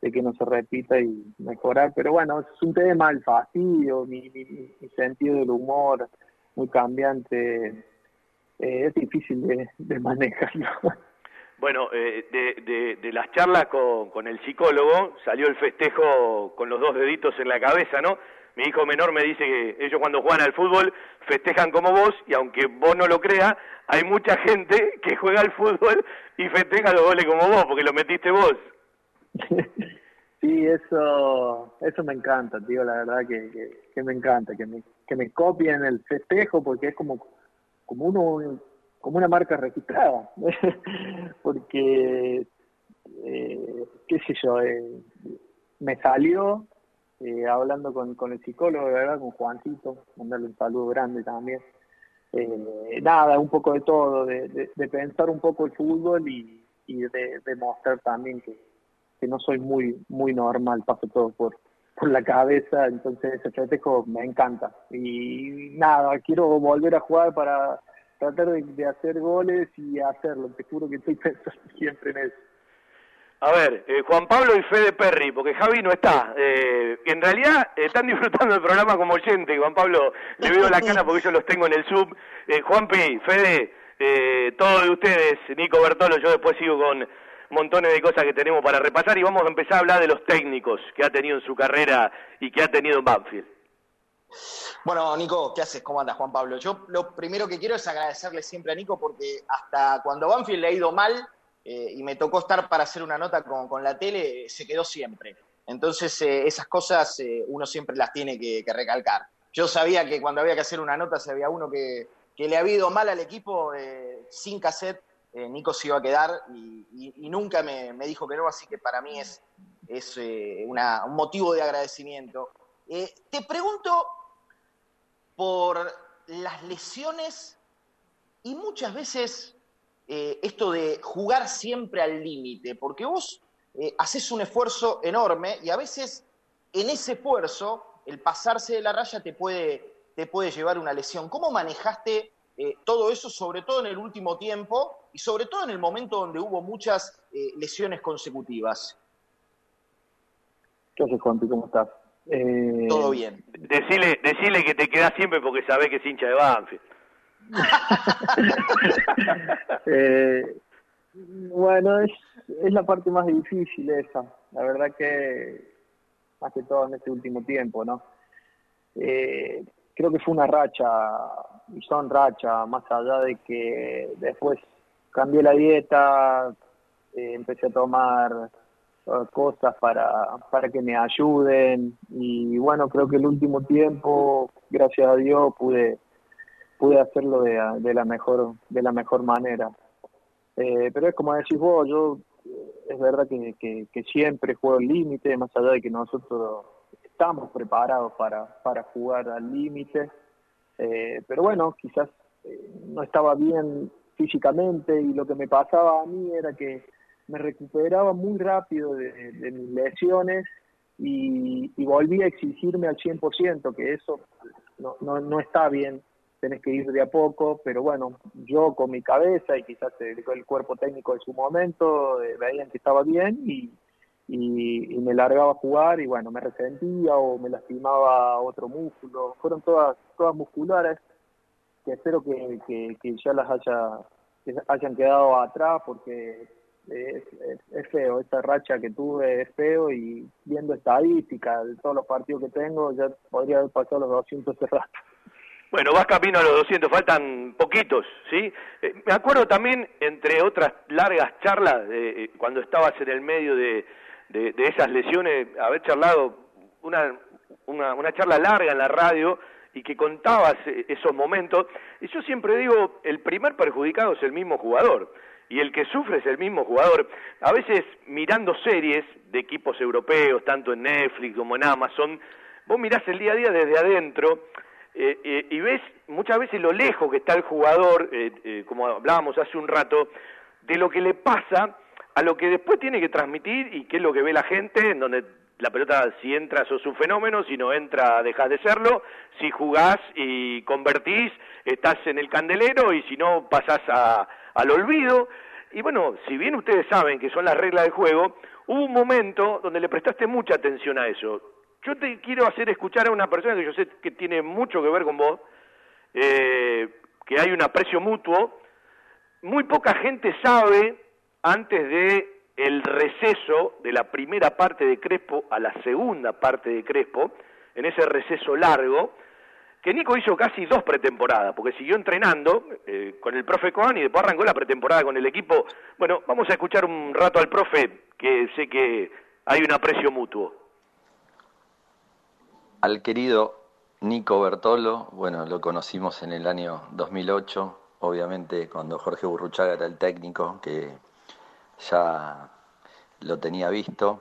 B: de que no se repita y mejorar. Pero bueno, es un tema, el fastidio, mi, mi, mi sentido del humor muy cambiante, eh, es difícil de, de manejarlo.
A: Bueno, eh, de, de, de las charlas con, con el psicólogo salió el festejo con los dos deditos en la cabeza, ¿no? Mi hijo menor me dice que ellos cuando juegan al fútbol festejan como vos y aunque vos no lo creas, hay mucha gente que juega al fútbol y festeja los goles como vos, porque lo metiste vos.
B: Sí, eso eso me encanta, tío, la verdad que, que, me encanta, que me, que me copien el festejo porque es como, como uno como una marca registrada, porque, eh, qué sé yo, eh, me salió eh, hablando con, con el psicólogo, verdad, con Juancito, mandarle un saludo grande también. Eh, nada, un poco de todo, de, de, de, pensar un poco el fútbol y, y de, de mostrar también que, que no soy muy muy normal, paso todo por, por la cabeza, entonces ese festejo me encanta. Y nada, quiero volver a jugar para tratar de, hacer goles y hacerlo. Te juro que estoy pensando siempre en eso.
A: A ver, eh, Juan Pablo y Fede Perry, porque Javi no está. Eh, en realidad están disfrutando del programa como oyente. Juan Pablo, le veo la cara porque yo los tengo en el sub. Eh, Juanpi, Fede, eh, todo de ustedes, Nico Bertolo, yo después sigo con montones de cosas que tenemos para repasar y vamos a empezar a hablar de los técnicos que ha tenido en su carrera y que ha tenido en Banfield.
F: Bueno, Nico, ¿qué haces? ¿Cómo andas, Juan Pablo? Yo lo primero que quiero es agradecerle siempre a Nico porque hasta cuando Banfield le ha ido mal eh, y me tocó estar para hacer una nota con, con la tele, se quedó siempre. Entonces, eh, esas cosas eh, uno siempre las tiene que, recalcar. Yo sabía que cuando había que hacer una nota, si había uno que, que le había ido mal al equipo, sin cassette, Nico se iba a quedar y, nunca me, me, dijo que no, así que para mí es, es un motivo de agradecimiento. te pregunto por las lesiones y muchas veces eh, esto de jugar siempre al límite, porque vos eh, haces un esfuerzo enorme y a veces en ese esfuerzo el pasarse de la raya te puede, te puede llevar una lesión. ¿Cómo manejaste eh, todo eso, sobre todo en el último tiempo y sobre todo en el momento donde hubo muchas eh, lesiones consecutivas?
B: ¿Qué haces, Juanpi? ¿Cómo estás?
F: Eh... Todo bien.
A: Decile, decile que te quedas siempre porque sabés que es hincha de Banfield.
B: eh, bueno, es, la parte más difícil esa. La verdad que, más que todo en este último tiempo, ¿no? Eh, creo que fue una racha, son racha, más allá de que después cambié la dieta, eh, empecé a tomar cosas para, para que me ayuden y bueno, creo que el último tiempo, gracias a Dios, pude pude hacerlo de, de la mejor de la mejor manera. Eh, pero es como decís vos, yo es verdad que, que, siempre juego al límite, más allá de que nosotros estamos preparados para, para jugar al límite, eh, pero bueno, quizás eh, no estaba bien físicamente y lo que me pasaba a mí era que me recuperaba muy rápido de, de mis lesiones y, y, volví a exigirme al 100%, que eso no, no, no está bien, tenés que ir de a poco, pero bueno, yo con mi cabeza y quizás el, cuerpo técnico de su momento eh, veían que estaba bien y, y, me largaba a jugar y bueno, me resentía o me lastimaba otro músculo, fueron todas, todas musculares que espero que, ya las haya, que hayan quedado atrás porque es, es, feo, esta racha que tuve es feo y viendo estadística de todos los partidos que tengo ya podría haber pasado los 200 hace rato.
A: Bueno, vas camino a los 200, faltan poquitos, ¿sí? Eh, me acuerdo también, entre otras largas charlas, eh, cuando estabas en el medio de, de, de, esas lesiones, haber charlado una, una, una charla larga en la radio y que contabas esos momentos, y yo siempre digo, el primer perjudicado es el mismo jugador y el que sufre es el mismo jugador. A veces mirando series de equipos europeos, tanto en Netflix como en Amazon, vos mirás el día a día desde adentro eh, eh, y ves muchas veces lo lejos que está el jugador, eh, eh, como hablábamos hace un rato, de lo que le pasa a lo que después tiene que transmitir y qué es lo que ve la gente, en donde la pelota si entra sos un fenómeno, si no entra dejas de serlo, si jugás y convertís estás en el candelero y si no pasás a, al olvido. Y bueno, si bien ustedes saben que son las reglas del juego, hubo un momento donde le prestaste mucha atención a eso. Yo te quiero hacer escuchar a una persona que yo sé que tiene mucho que ver con vos, eh, que hay un aprecio mutuo. Muy poca gente sabe, antes de el receso de la primera parte de Crespo a la segunda parte de Crespo, en ese receso largo, que Nico hizo casi dos pretemporadas, porque siguió entrenando eh, con el profe Coan y después arrancó la pretemporada con el equipo. Bueno, vamos a escuchar un rato al profe, que sé que hay un aprecio mutuo.
U: Al querido Nico Bertolo, bueno, lo conocimos en el año 2008, obviamente cuando Jorge Burruchaga era el técnico, que ya lo tenía visto,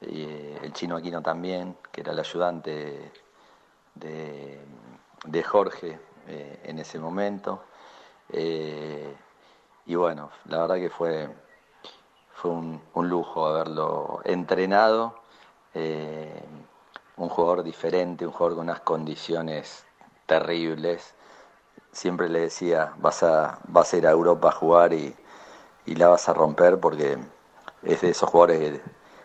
U: eh, el chino Aquino también, que era el ayudante de, de Jorge eh, en ese momento. Eh, y bueno, la verdad que fue, fue un, lujo haberlo entrenado. Un jugador diferente, un jugador con unas condiciones terribles. Siempre le decía, vas a, vas a ir a Europa a jugar y, y la vas a romper porque es de esos jugadores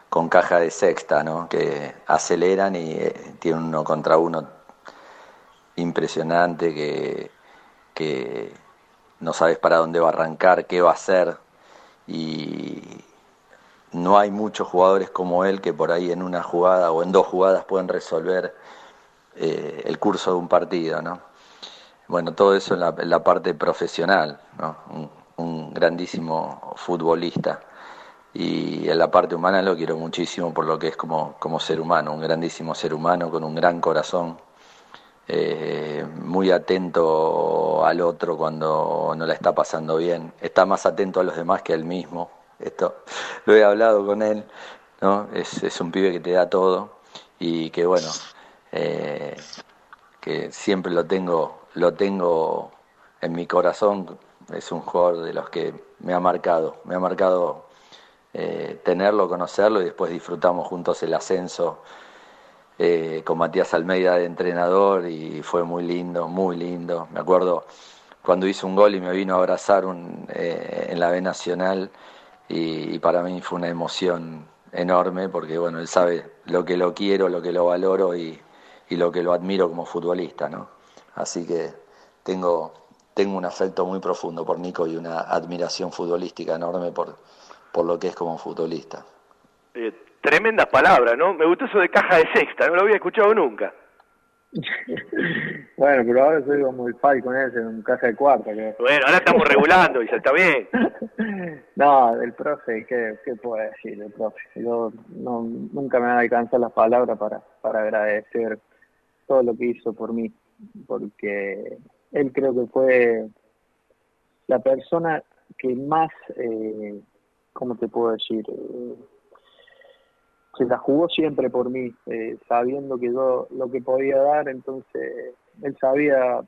U: con caja de sexta, ¿no? que aceleran y eh, tienen uno contra uno impresionante, que, que no sabes para dónde va a arrancar, qué va a hacer. Y no hay muchos jugadores como él que por ahí en una jugada o en dos jugadas pueden resolver eh, el curso de un partido. ¿no? Bueno, todo eso en la, en la parte profesional, ¿no? un, grandísimo futbolista y en la parte humana lo quiero muchísimo por lo que es como, como ser humano, un grandísimo ser humano con un gran corazón, eh, muy atento al otro cuando no la está pasando bien, está más atento a los demás que a él mismo, esto lo he hablado con él, ¿no? es, es un pibe que te da todo y que bueno, eh, que siempre lo tengo, lo tengo en mi corazón, es un jugador de los que me ha marcado, me ha marcado eh, tenerlo, conocerlo y después disfrutamos juntos el ascenso eh, con Matías Almeida de entrenador y fue muy lindo, muy lindo. Me acuerdo cuando hizo un gol y me vino a abrazar un, eh, en la B Nacional y, y, para mí fue una emoción enorme porque bueno, él sabe lo que lo quiero, lo que lo valoro y, y lo que lo admiro como futbolista, ¿no? Así que tengo, tengo un afecto muy profundo por Nico y una admiración futbolística enorme por, por lo que es como futbolista.
A: Eh, tremendas palabras, ¿no? Me gustó eso de caja de sexta, no lo había escuchado nunca.
B: bueno, pero ahora soy como el con ese, en caja de cuarta. Que...
A: Bueno, ahora estamos regulando y está bien.
B: no, el profe, ¿qué, ¿qué puedo decir del profe? Yo no, nunca me han alcanzado las palabras para, para agradecer todo lo que hizo por mí, porque él creo que fue la persona que más... Eh, ¿cómo te puedo decir? Eh, se la jugó siempre por mí, eh, sabiendo que yo lo que podía dar, entonces él sabía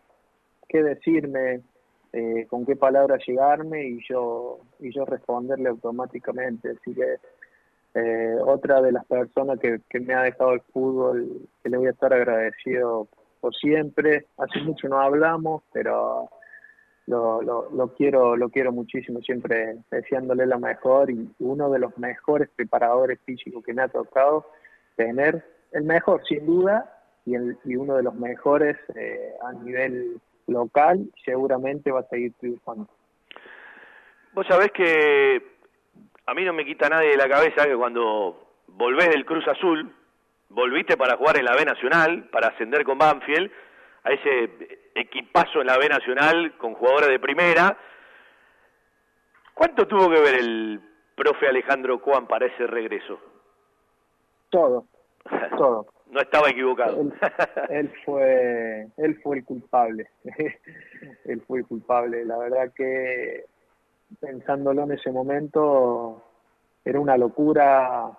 B: qué decirme, eh, con qué palabras llegarme y yo y yo responderle automáticamente. Así que eh, otra de las personas que, que me ha dejado el fútbol, que le voy a estar agradecido por siempre. Hace mucho no hablamos, pero lo, lo, lo, quiero lo quiero muchísimo, siempre deseándole la mejor y uno de los mejores preparadores físicos que me ha tocado tener, el mejor sin duda y, el, y uno de los mejores eh, a nivel local, seguramente va a seguir triunfando.
A: Vos sabés que a mí no me quita nadie de la cabeza que cuando volvés del Cruz Azul, volviste para jugar en la B Nacional, para ascender con Banfield, a ese equipazo en la B Nacional con jugadores de primera. ¿Cuánto tuvo que ver el profe Alejandro Coan para ese regreso?
B: Todo, todo.
A: no estaba equivocado.
B: Él, él, fue, él fue el culpable. él fue el culpable. La verdad que pensándolo en ese momento era una locura,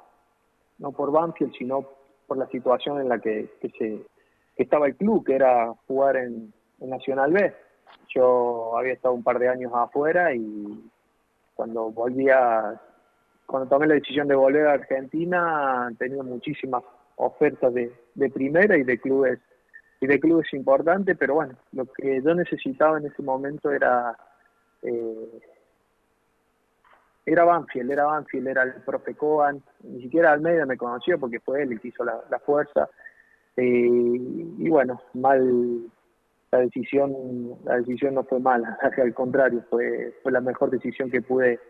B: no por Banfield, sino por la situación en la que, que se que estaba el club, que era jugar en, en Nacional B. Yo había estado un par de años afuera y cuando volvía, cuando tomé la decisión de volver a Argentina, tenía muchísimas ofertas de, primera y de clubes y de clubes importantes, pero bueno, lo que yo necesitaba en ese momento era eh, era Banfield, era Banfield, era el profe Coan, ni siquiera Almeida me conoció porque fue él el que hizo la, la fuerza. Eh, y bueno, mal la decisión, la decisión no fue mala, al contrario, fue, fue la mejor decisión que pude,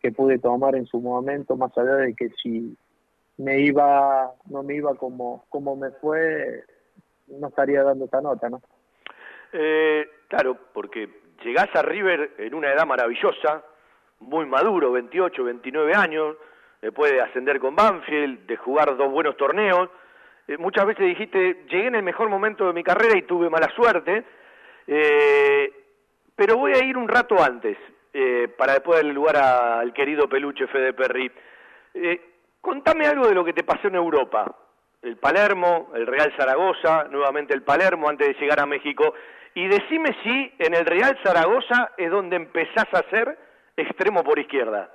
B: que pude tomar en su momento, más allá de que si me iba, no me iba como, como me fue, no estaría dando esta nota, ¿no?
A: Eh, claro, porque llegás a River en una edad maravillosa, muy maduro, 28, 29 años, después de ascender con Banfield, de jugar dos buenos torneos. Eh, muchas veces dijiste, llegué en el mejor momento de mi carrera y tuve mala suerte, eh, pero voy a ir un rato antes, eh, para después darle lugar al querido peluche Fede Perry. Contame algo de lo que te pasó en Europa. El Palermo, el Real Zaragoza, nuevamente el Palermo antes de llegar a México. Y decime si en el Real Zaragoza es donde empezás a ser extremo por izquierda.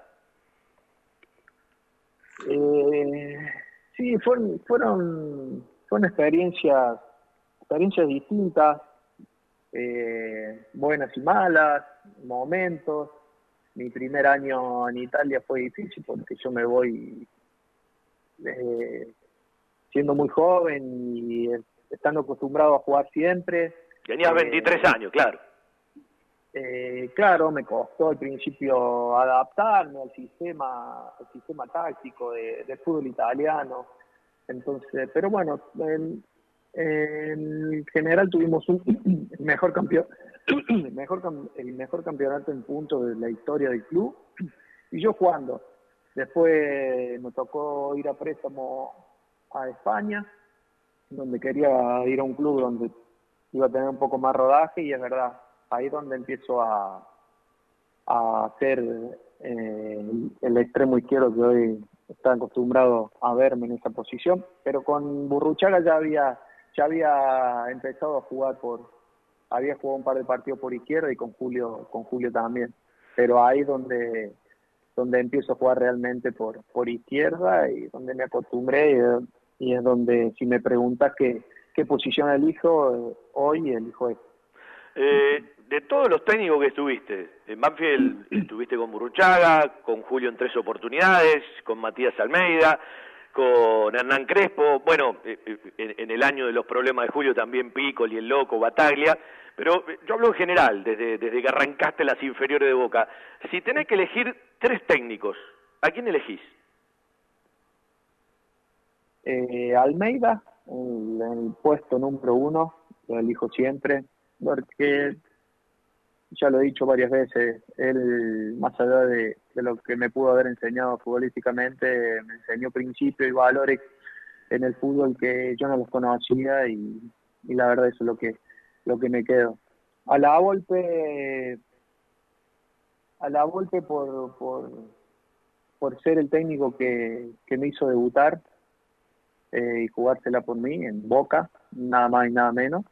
B: Sí, fueron, fueron, fueron experiencias, experiencias distintas, eh, buenas y malas, momentos. Mi primer año en Italia fue difícil porque yo me voy eh, siendo muy joven y eh, estando acostumbrado a jugar siempre.
A: Tenías
B: Eh,
A: 23 años, claro.
B: Eh, claro, me costó al principio adaptarme al sistema, al sistema táctico de- del fútbol italiano. Entonces, pero bueno, en, en general tuvimos un mejor campeón, el mejor el mejor campeonato en puntos de la historia del club y yo jugando. Después me tocó ir a préstamo a España, donde quería ir a un club donde iba a tener un poco más rodaje y es verdad, ahí es donde empiezo a, a ser eh, el extremo izquierdo que hoy está acostumbrado a verme en esa posición, pero con Burruchaga ya había ya había empezado a jugar por había jugado un par de partidos por izquierda y con Julio con Julio también, pero ahí donde donde empiezo a jugar realmente por por izquierda y donde me acostumbré y, y es donde si me preguntas qué qué posición elijo eh, hoy elijo esta.
A: Eh, de todos los técnicos que estuviste, en Banfield estuviste con Burruchaga, con Julio en tres oportunidades, con Matías Almeida, con Hernán Crespo, bueno, eh, eh, en, en el año de los problemas de Julio también Piccoli, el Loco, Bataglia, pero eh, yo hablo en general, desde, desde que arrancaste las inferiores de Boca. Si tenés que elegir tres técnicos, ¿a quién elegís?
B: Eh, Almeida, el, el puesto número uno, lo elijo siempre, porque ya lo he dicho varias veces, él, más allá de, lo que me pudo haber enseñado futbolísticamente, me enseñó principios y valores en el fútbol que yo no los conocía y, y la verdad eso es lo que, lo que me quedo. A la golpe, a la golpe por, por, por ser el técnico que, que me hizo debutar, eh, y jugársela por mí en Boca, nada más y nada menos.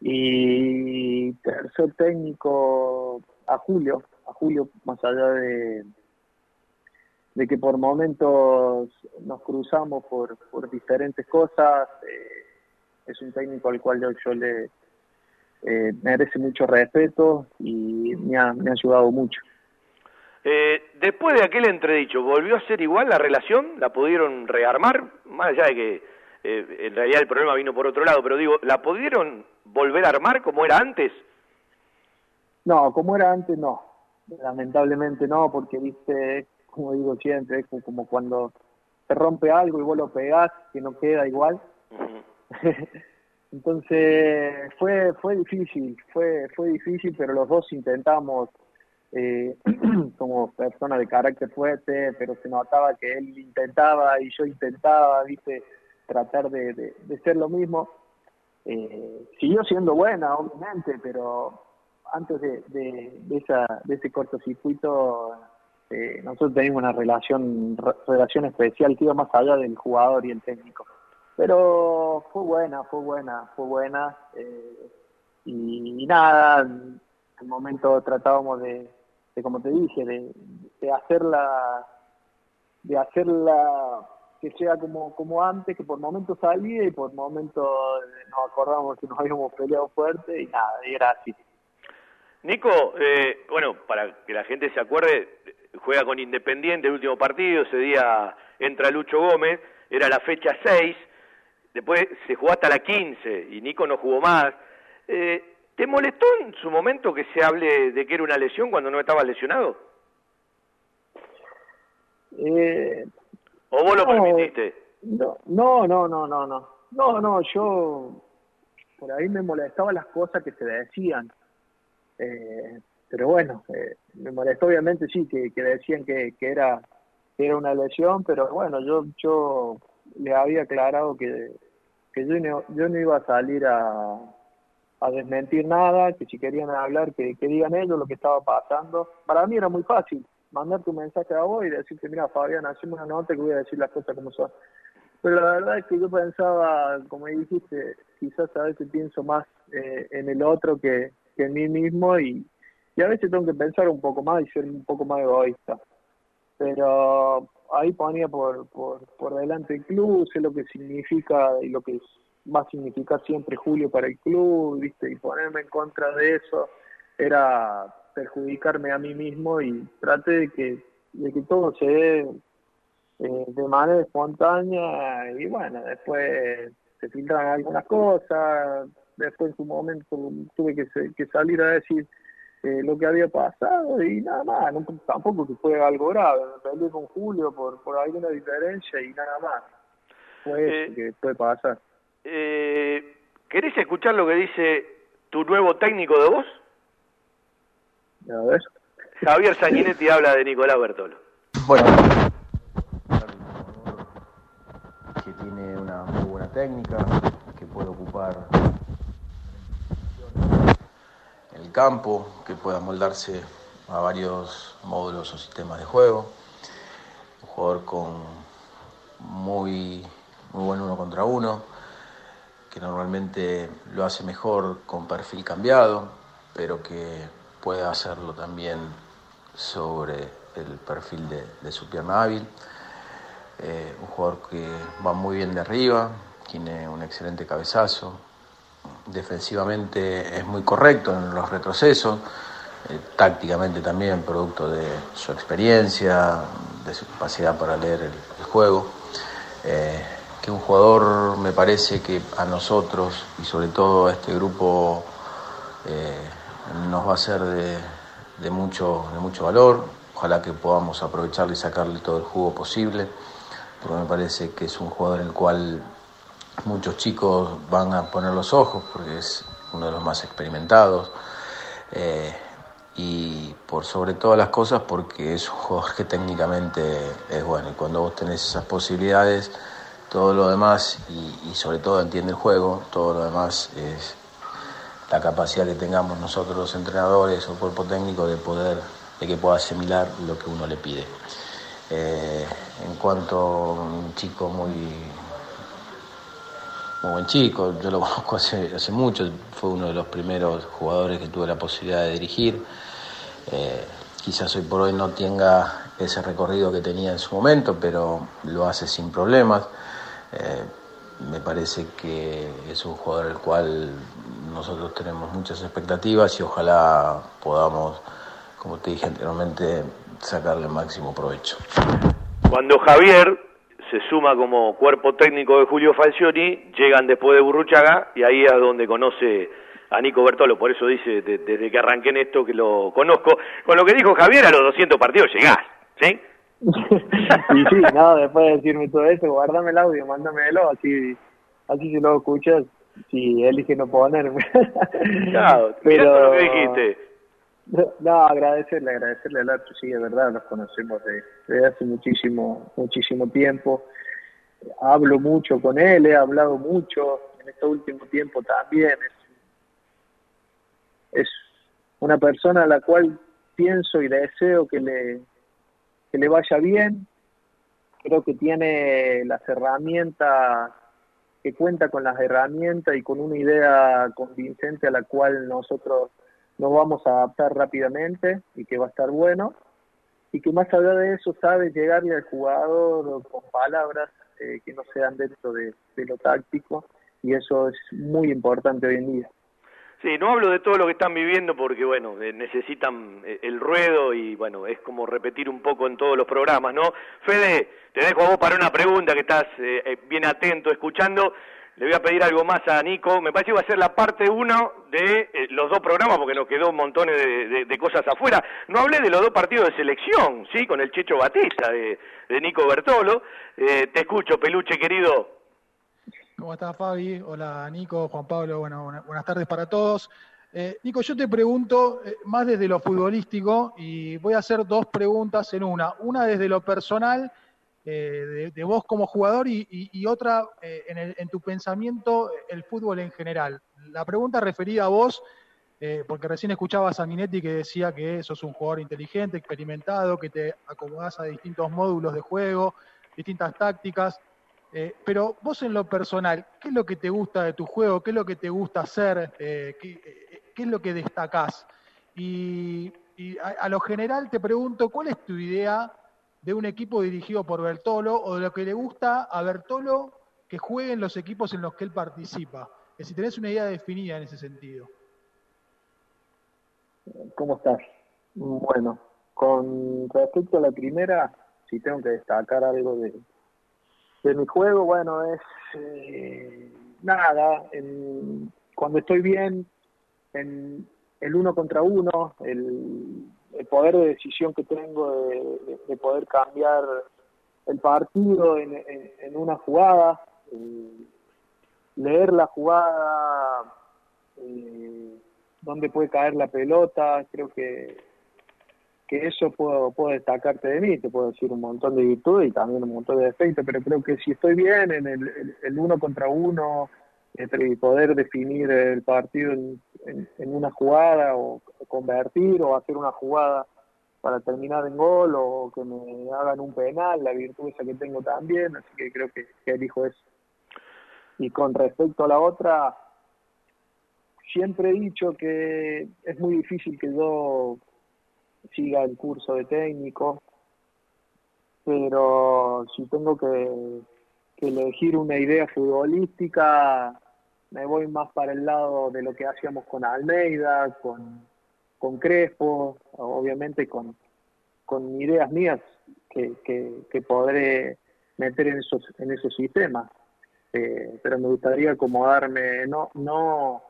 B: Y tercer técnico a Julio, a Julio más allá de, de que por momentos nos cruzamos por, por diferentes cosas, eh, es un técnico al cual yo, le eh, merece mucho respeto y me ha, me ha ayudado mucho.
A: Eh, después de aquel entredicho, ¿volvió a ser igual la relación? ¿La pudieron rearmar? Más allá de que eh, en realidad el problema vino por otro lado, pero digo, ¿la pudieron volver a armar como era antes?
B: No, como era antes, no. Lamentablemente no, porque, viste, como digo siempre, es como cuando te rompe algo y vos lo pegás, que no queda igual. Entonces fue fue difícil, fue fue difícil, pero los dos intentamos eh, como persona de carácter fuerte, pero se notaba que él intentaba y yo intentaba, viste, tratar de, de, de ser lo mismo. Eh, siguió siendo buena, obviamente, pero antes de, de, esa, de ese cortocircuito, eh, nosotros teníamos una relación, re- relación especial que iba más allá del jugador y el técnico. Pero fue buena, fue buena, fue buena. eh, y, nada, en el momento tratábamos de, de como te dije, de, de hacerla, de hacerla que sea como, como antes, que por momentos salía y por momentos eh, nos acordamos que nos habíamos peleado fuerte y nada, y era así.
S: Nico, eh, bueno, para que la gente se acuerde, juega con Independiente el último partido, ese día entra Lucho Gómez, era la fecha 6, después se jugó hasta la 15 y Nico no jugó más. Eh, ¿Te molestó en su momento que se hable de que era una lesión cuando no estaba lesionado?
B: Eh,
S: ¿O vos lo permitiste?
B: No, no, no, no, no, no. No, no, yo por ahí me molestaban las cosas que se decían. Eh, pero bueno, eh, me molestó obviamente sí que, que decían que, que era que era una lesión, pero bueno, yo yo le había aclarado que, que yo no, yo no iba a salir a, a desmentir nada, que si querían hablar, que, que digan ellos lo que estaba pasando. Para mí era muy fácil mandarte un mensaje a vos y decirte, mira Fabián, hacemos una nota que voy a decir las cosas como son. Pero la verdad es que yo pensaba, como dijiste, quizás a veces pienso más eh, en el otro que, que en mí mismo y, y a veces tengo que pensar un poco más y ser un poco más egoísta. Pero ahí ponía por, por, por delante el club, sé lo que significa y lo que va a significar siempre Julio para el club, ¿viste? Y ponerme en contra de eso era perjudicarme a mí mismo y traté de que, de que todo se dé eh, de manera espontánea y bueno, después se filtran algunas cosas, después en su momento tuve que, que salir a decir eh, lo que había pasado y nada más, no, tampoco que fue algo grave, me peleé con Julio por, por alguna diferencia y nada más, fue eso que puede pasar.
S: Eh, ¿Querés escuchar lo que dice tu nuevo técnico de voz?
B: A ver.
S: Javier Sanguinetti habla de Nicolás Bertolo.
V: Bueno, que tiene una muy buena técnica, que puede ocupar el campo, que pueda moldarse a varios módulos o sistemas de juego. Un jugador con muy, muy buen uno contra uno, que normalmente lo hace mejor con perfil cambiado, pero que puede hacerlo también sobre el perfil de, su pierna hábil. Eh, un jugador que va muy bien de arriba, tiene un excelente cabezazo, defensivamente es muy correcto en los retrocesos, eh, tácticamente también producto de su experiencia, de su capacidad para leer el, juego. Eh, que un jugador me parece que a nosotros y sobre todo a este grupo nos va a ser de, mucho, de mucho valor. Ojalá que podamos aprovecharle y sacarle todo el jugo posible, porque me parece que es un jugador en el cual muchos chicos van a poner los ojos, porque es uno de los más experimentados. eh, y por sobre todas las cosas porque es un jugador que técnicamente es bueno y cuando vos tenés esas posibilidades todo lo demás y, y sobre todo entiende el juego todo lo demás es la capacidad que tengamos nosotros los entrenadores o cuerpo técnico de poder de que pueda asimilar lo que uno le pide Eh, en cuanto a un chico muy buen chico, yo lo conozco hace, hace mucho, fue uno de los primeros jugadores que tuve la posibilidad de dirigir. Eh, quizás hoy por hoy no tenga ese recorrido que tenía en su momento, pero lo hace sin problemas. Eh, me parece que es un jugador el cual nosotros tenemos muchas expectativas y ojalá podamos, como te dije anteriormente, sacarle el máximo provecho.
S: Cuando Javier se suma como cuerpo técnico de Julio Falcioni, llegan después de Burruchaga y ahí es donde conoce a Nico Bertolo, por eso dice de- desde que arranqué en esto que lo conozco. Con lo que dijo Javier, a los 200 partidos llegás, ¿sí?
B: y sí, no, después de decirme todo eso, guárdame el audio, mándamelo, así, así si lo escuchas, si elige no ponerme.
S: Claro, todo lo que dijiste.
B: No, agradecerle, agradecerle al Archo, sí, de verdad, nos conocemos de- desde hace muchísimo, muchísimo tiempo. Hablo mucho con él, he hablado mucho en este último tiempo también. Es, es una persona a la cual pienso y deseo que le, que le vaya bien. Creo que tiene las herramientas que cuenta con las herramientas y con una idea convincente a la cual nosotros nos vamos a adaptar rápidamente y que va a estar bueno y que más allá de eso sabe llegarle al jugador con palabras eh, que no sean dentro de, de lo táctico y eso es muy importante hoy en día.
A: Sí, no hablo de todo lo que están viviendo porque, bueno, eh, necesitan eh, el ruedo y, bueno, es como repetir un poco en todos los programas, ¿no? Fede, te dejo a vos para una pregunta que estás eh, bien atento, escuchando. Le voy a pedir algo más a Nico. Me parece que va a ser la parte uno de los dos programas porque nos quedó un montón de, de, cosas afuera. No hablé de los dos partidos de selección, ¿sí? Con el Checho Batista de, de Nico Bertolo. te escucho, peluche querido.
W: ¿Cómo estás, Fabi? Hola, Nico, Juan Pablo, bueno, buenas tardes para todos. Eh, Nico, yo te pregunto eh, más desde lo futbolístico y voy a hacer dos preguntas en una. Una desde lo personal, eh, de, vos como jugador, y, otra en, en, tu pensamiento, el fútbol en general. La pregunta referida a vos, porque recién escuchaba a Sanguinetti que decía que sos un jugador inteligente, experimentado, que te acomodás a distintos módulos de juego, distintas tácticas. Eh, pero vos en lo personal, ¿qué es lo que te gusta de tu juego? ¿Qué es lo que te gusta hacer? Eh, eh, ¿qué, es lo que destacás? Y, a, lo general te pregunto, ¿cuál es tu idea de un equipo dirigido por Bertolo o de lo que le gusta a Bertolo que jueguen los equipos en los que él participa? Es si tenés una idea definida en ese sentido.
B: ¿Cómo estás? Bueno, con respecto a la primera, si tengo que destacar algo de, de mi juego, bueno, es eh, nada, cuando estoy bien, en el uno contra uno, el, poder de decisión que tengo de, poder cambiar el partido en, una jugada, leer la jugada, eh, dónde puede caer la pelota, creo que que eso puedo, puedo destacarte de mí, te puedo decir un montón de virtudes y también un montón de defectos, pero creo que si estoy bien en el, uno contra uno, entre poder definir el partido en, una jugada o, convertir o hacer una jugada para terminar en gol o que me hagan un penal, la virtud esa que tengo también, así que creo que, que elijo eso. Y con respecto a la otra, siempre he dicho que es muy difícil que yo siga el curso de técnico, pero si tengo que, elegir una idea futbolística, me voy más para el lado de lo que hacíamos con Almeida, con, con Crespo, obviamente con, con ideas mías que, que, podré meter en esos, en esos sistemas. Eh, pero me gustaría acomodarme, no, no,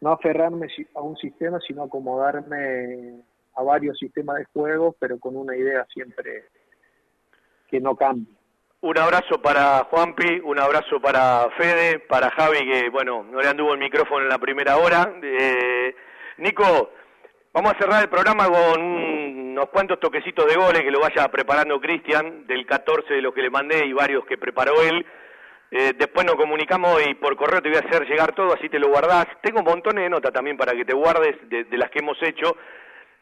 B: no aferrarme a un sistema, sino acomodarme a varios sistemas de juego, pero con una idea siempre que no cambie.
A: Un abrazo para Juanpi, un abrazo para Fede, para Javi, que bueno, no le anduvo el micrófono en la primera hora. Eh, Nico, vamos a cerrar el programa con unos cuantos toquecitos de goles que lo vaya preparando Cristian, del 14 de los que le mandé y varios que preparó él. Eh, después nos comunicamos y por correo te voy a hacer llegar todo, así te lo guardás. Tengo montones de notas también para que te guardes de las que hemos hecho.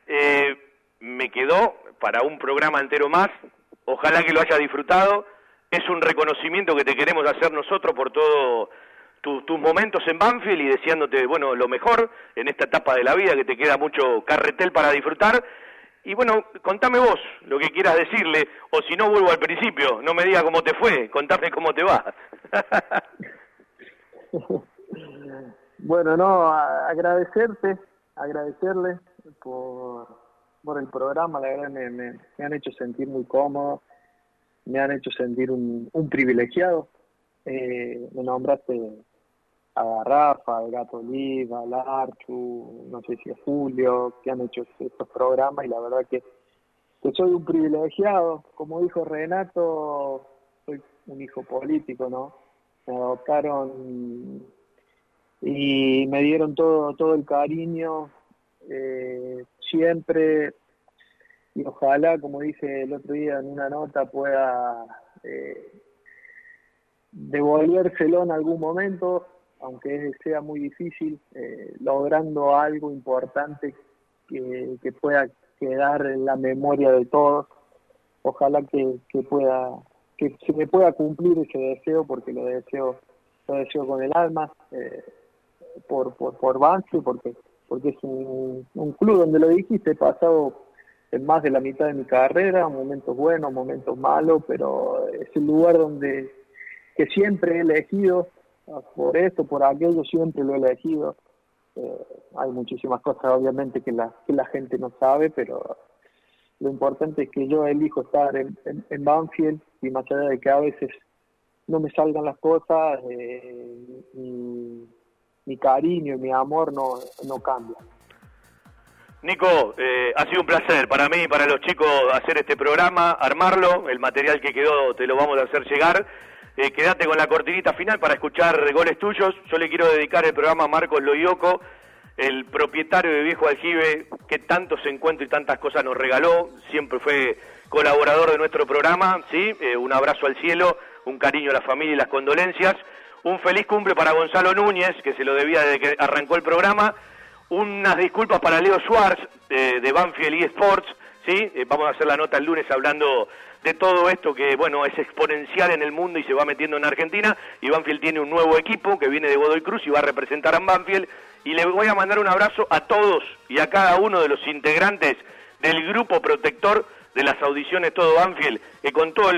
A: Eh, me quedó para un programa entero más. Ojalá que lo haya disfrutado. Es un reconocimiento que te queremos hacer nosotros por todos tus momentos en Banfield y deseándote, bueno, lo mejor en esta etapa de la vida, que te queda mucho carretel para disfrutar. Y bueno, contame vos lo que quieras decirle, o si no vuelvo al principio, no me digas cómo te fue, contame cómo te va.
B: bueno, no, agradecerte, agradecerle por, el programa, la verdad me, me, han hecho sentir muy cómodo, me han hecho sentir un, un privilegiado. Eh, me nombraste a Rafa, al Gato Oliva, al Archu, no sé si a Julio, que han hecho estos programas y la verdad que, que soy un privilegiado. Como dijo Renato, soy un hijo político, ¿no? Me adoptaron y me dieron todo, todo el cariño eh, siempre y ojalá, como dije el otro día en una nota, pueda eh, devolvérselo en algún momento, aunque sea muy difícil, eh, logrando algo importante que, que, pueda quedar en la memoria de todos. Ojalá que, que pueda que se me pueda cumplir ese deseo porque lo deseo lo deseo con el alma eh, por, por, por Banfield, porque, porque es un, un club donde lo dijiste, he pasado en más de la mitad de mi carrera, momentos buenos, momentos malos, pero es el lugar donde que siempre he elegido, por esto, por aquello, siempre lo he elegido. Eh, hay muchísimas cosas, obviamente, que la, que la gente no sabe, pero lo importante es que yo elijo estar en, en, en Banfield y más allá de que a veces no me salgan las cosas, eh, mi, mi, cariño y mi amor no, no cambian.
A: Nico, eh, ha sido un placer para mí y para los chicos hacer este programa, armarlo, el material que quedó te lo vamos a hacer llegar. Eh, quédate con la cortinita final para escuchar goles tuyos. Yo le quiero dedicar el programa a Marcos Loyoco, el propietario de Viejo Aljibe, que tantos encuentros y tantas cosas nos regaló. Siempre fue colaborador de nuestro programa, ¿sí? Eh, un abrazo al cielo, un cariño a la familia y las condolencias. Un feliz cumple para Gonzalo Núñez, que se lo debía desde que arrancó el programa. Unas disculpas para Leo Schwartz, eh, de Banfield eSports, ¿sí? Eh, vamos a hacer la nota el lunes hablando de todo esto que, bueno, es exponencial en el mundo y se va metiendo en Argentina. Y Banfield tiene un nuevo equipo que viene de Godoy Cruz y va a representar a Banfield. Y le voy a mandar un abrazo a todos y a cada uno de los integrantes del grupo protector de las audiciones todo Banfield, que con toda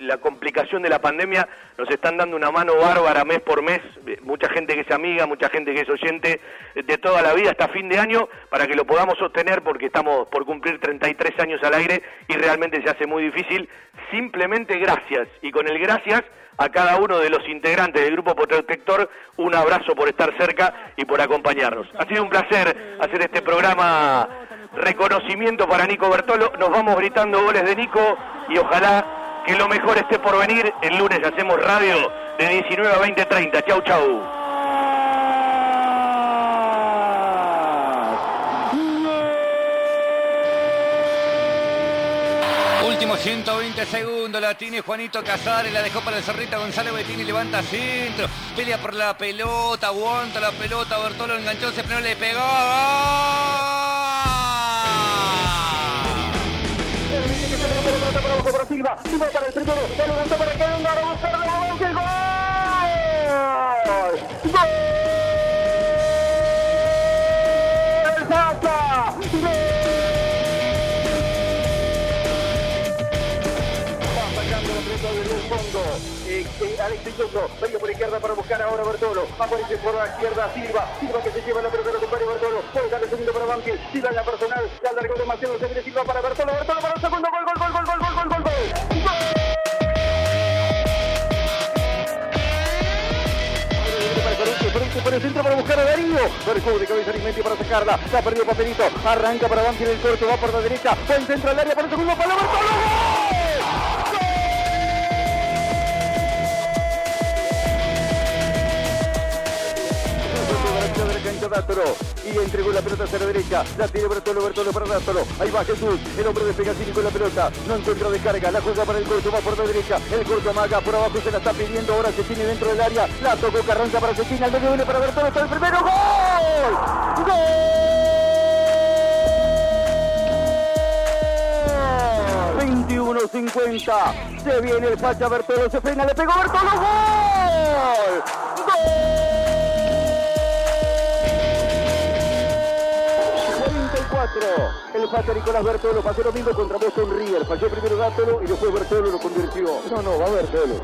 A: la complicación de la pandemia nos están dando una mano bárbara mes por mes, eh, mucha gente que es amiga, mucha gente que es oyente de toda la vida hasta fin de año, para que lo podamos sostener porque estamos por cumplir 33 años al aire y realmente se hace muy difícil. Simplemente gracias, y con el gracias a cada uno de los integrantes del Grupo Protector, un abrazo por estar cerca y por acompañarnos. Ha sido un placer hacer este programa reconocimiento para Nico Bertolo. Nos vamos gritando goles de Nico y ojalá que lo mejor esté por venir. El lunes hacemos radio de 19 a 20.30. Chau, chau.
X: Último 120 segundos, la tiene Juanito Casares, la dejó para el Cerrito, Gonzalo Bettini levanta centro, pelea por la pelota, aguanta la pelota, Bertolo enganchó, se no le pegó.
H: Para Silva, para el primero, se levantó para que venga a buscar de Banfield, ¡Gol! ¡Gol! ¡El Sasa! Va sacando la pelota desde fondo. Eh, Alex Isoso, venga por izquierda para buscar ahora Bertolo. Aparece por la izquierda Silva. Silva que se lleva la pelota, recupera Bertolo. Puede dar el segundo para Banfield. Silva en la personal. Se alargó demasiado. Se viene Silva para Bertolo. Bertolo para el segundo. Gol, gol, gol, gol, gol, gol, gol, gol, gol. por el centro para buscar a Darío. Bercú de cabeza Arismendi para sacarla. Se ha perdido Papelito. Arranca para Banfield el corto. Va por la derecha. Buen centro al área para el segundo. Para Bertolo. Dátolo y entregó la pelota hacia la derecha. La tiene Bertolo, Bertolo para Dátolo. Ahí va Jesús, el hombre de Pegasini con la pelota. No encuentra descarga, la juega para el corto, va por la derecha. El corto amaga, por abajo se la está pidiendo. Ahora se tiene dentro del área. La tocó Carranza para Cecina, al medio viene para Bertolo. Está el primero. ¡Gol! ¡Gol! 21-50. Se viene el facha Bertolo, se frena, le pegó Bertolo. ¡Gol! ¡Gol! 44. El pase Nicolás Bertolo pasó lo mismo contra Boston River. Falló primero Dátolo y después Bertolo lo convirtió. No, no, va Bertolo.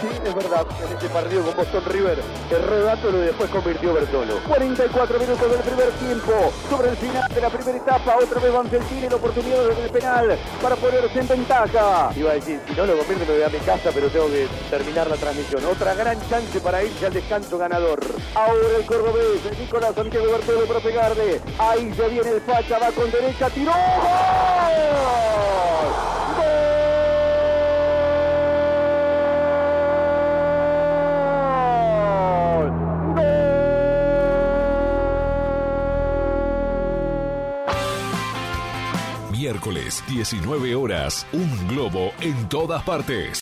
H: Sí, es verdad, en este partido con Boston River erró Dátolo y después convirtió Bertolo. 44 minutos del primer tiempo. Sobre el final de la primera etapa, otra vez Banfield tiene la oportunidad el penal para ponerse en ventaja. Iba a decir, si no lo convierte me voy a mi casa, pero tengo que terminar la transmisión. Otra gran chance para irse al descanso ganador. Ahora el cordobés, Nicolás Santiago Bertolo para pegarle. Ahí se viene el facha, va con derecha, tiró. ¡Gol!
I: Miércoles, 19 horas, un globo en todas partes.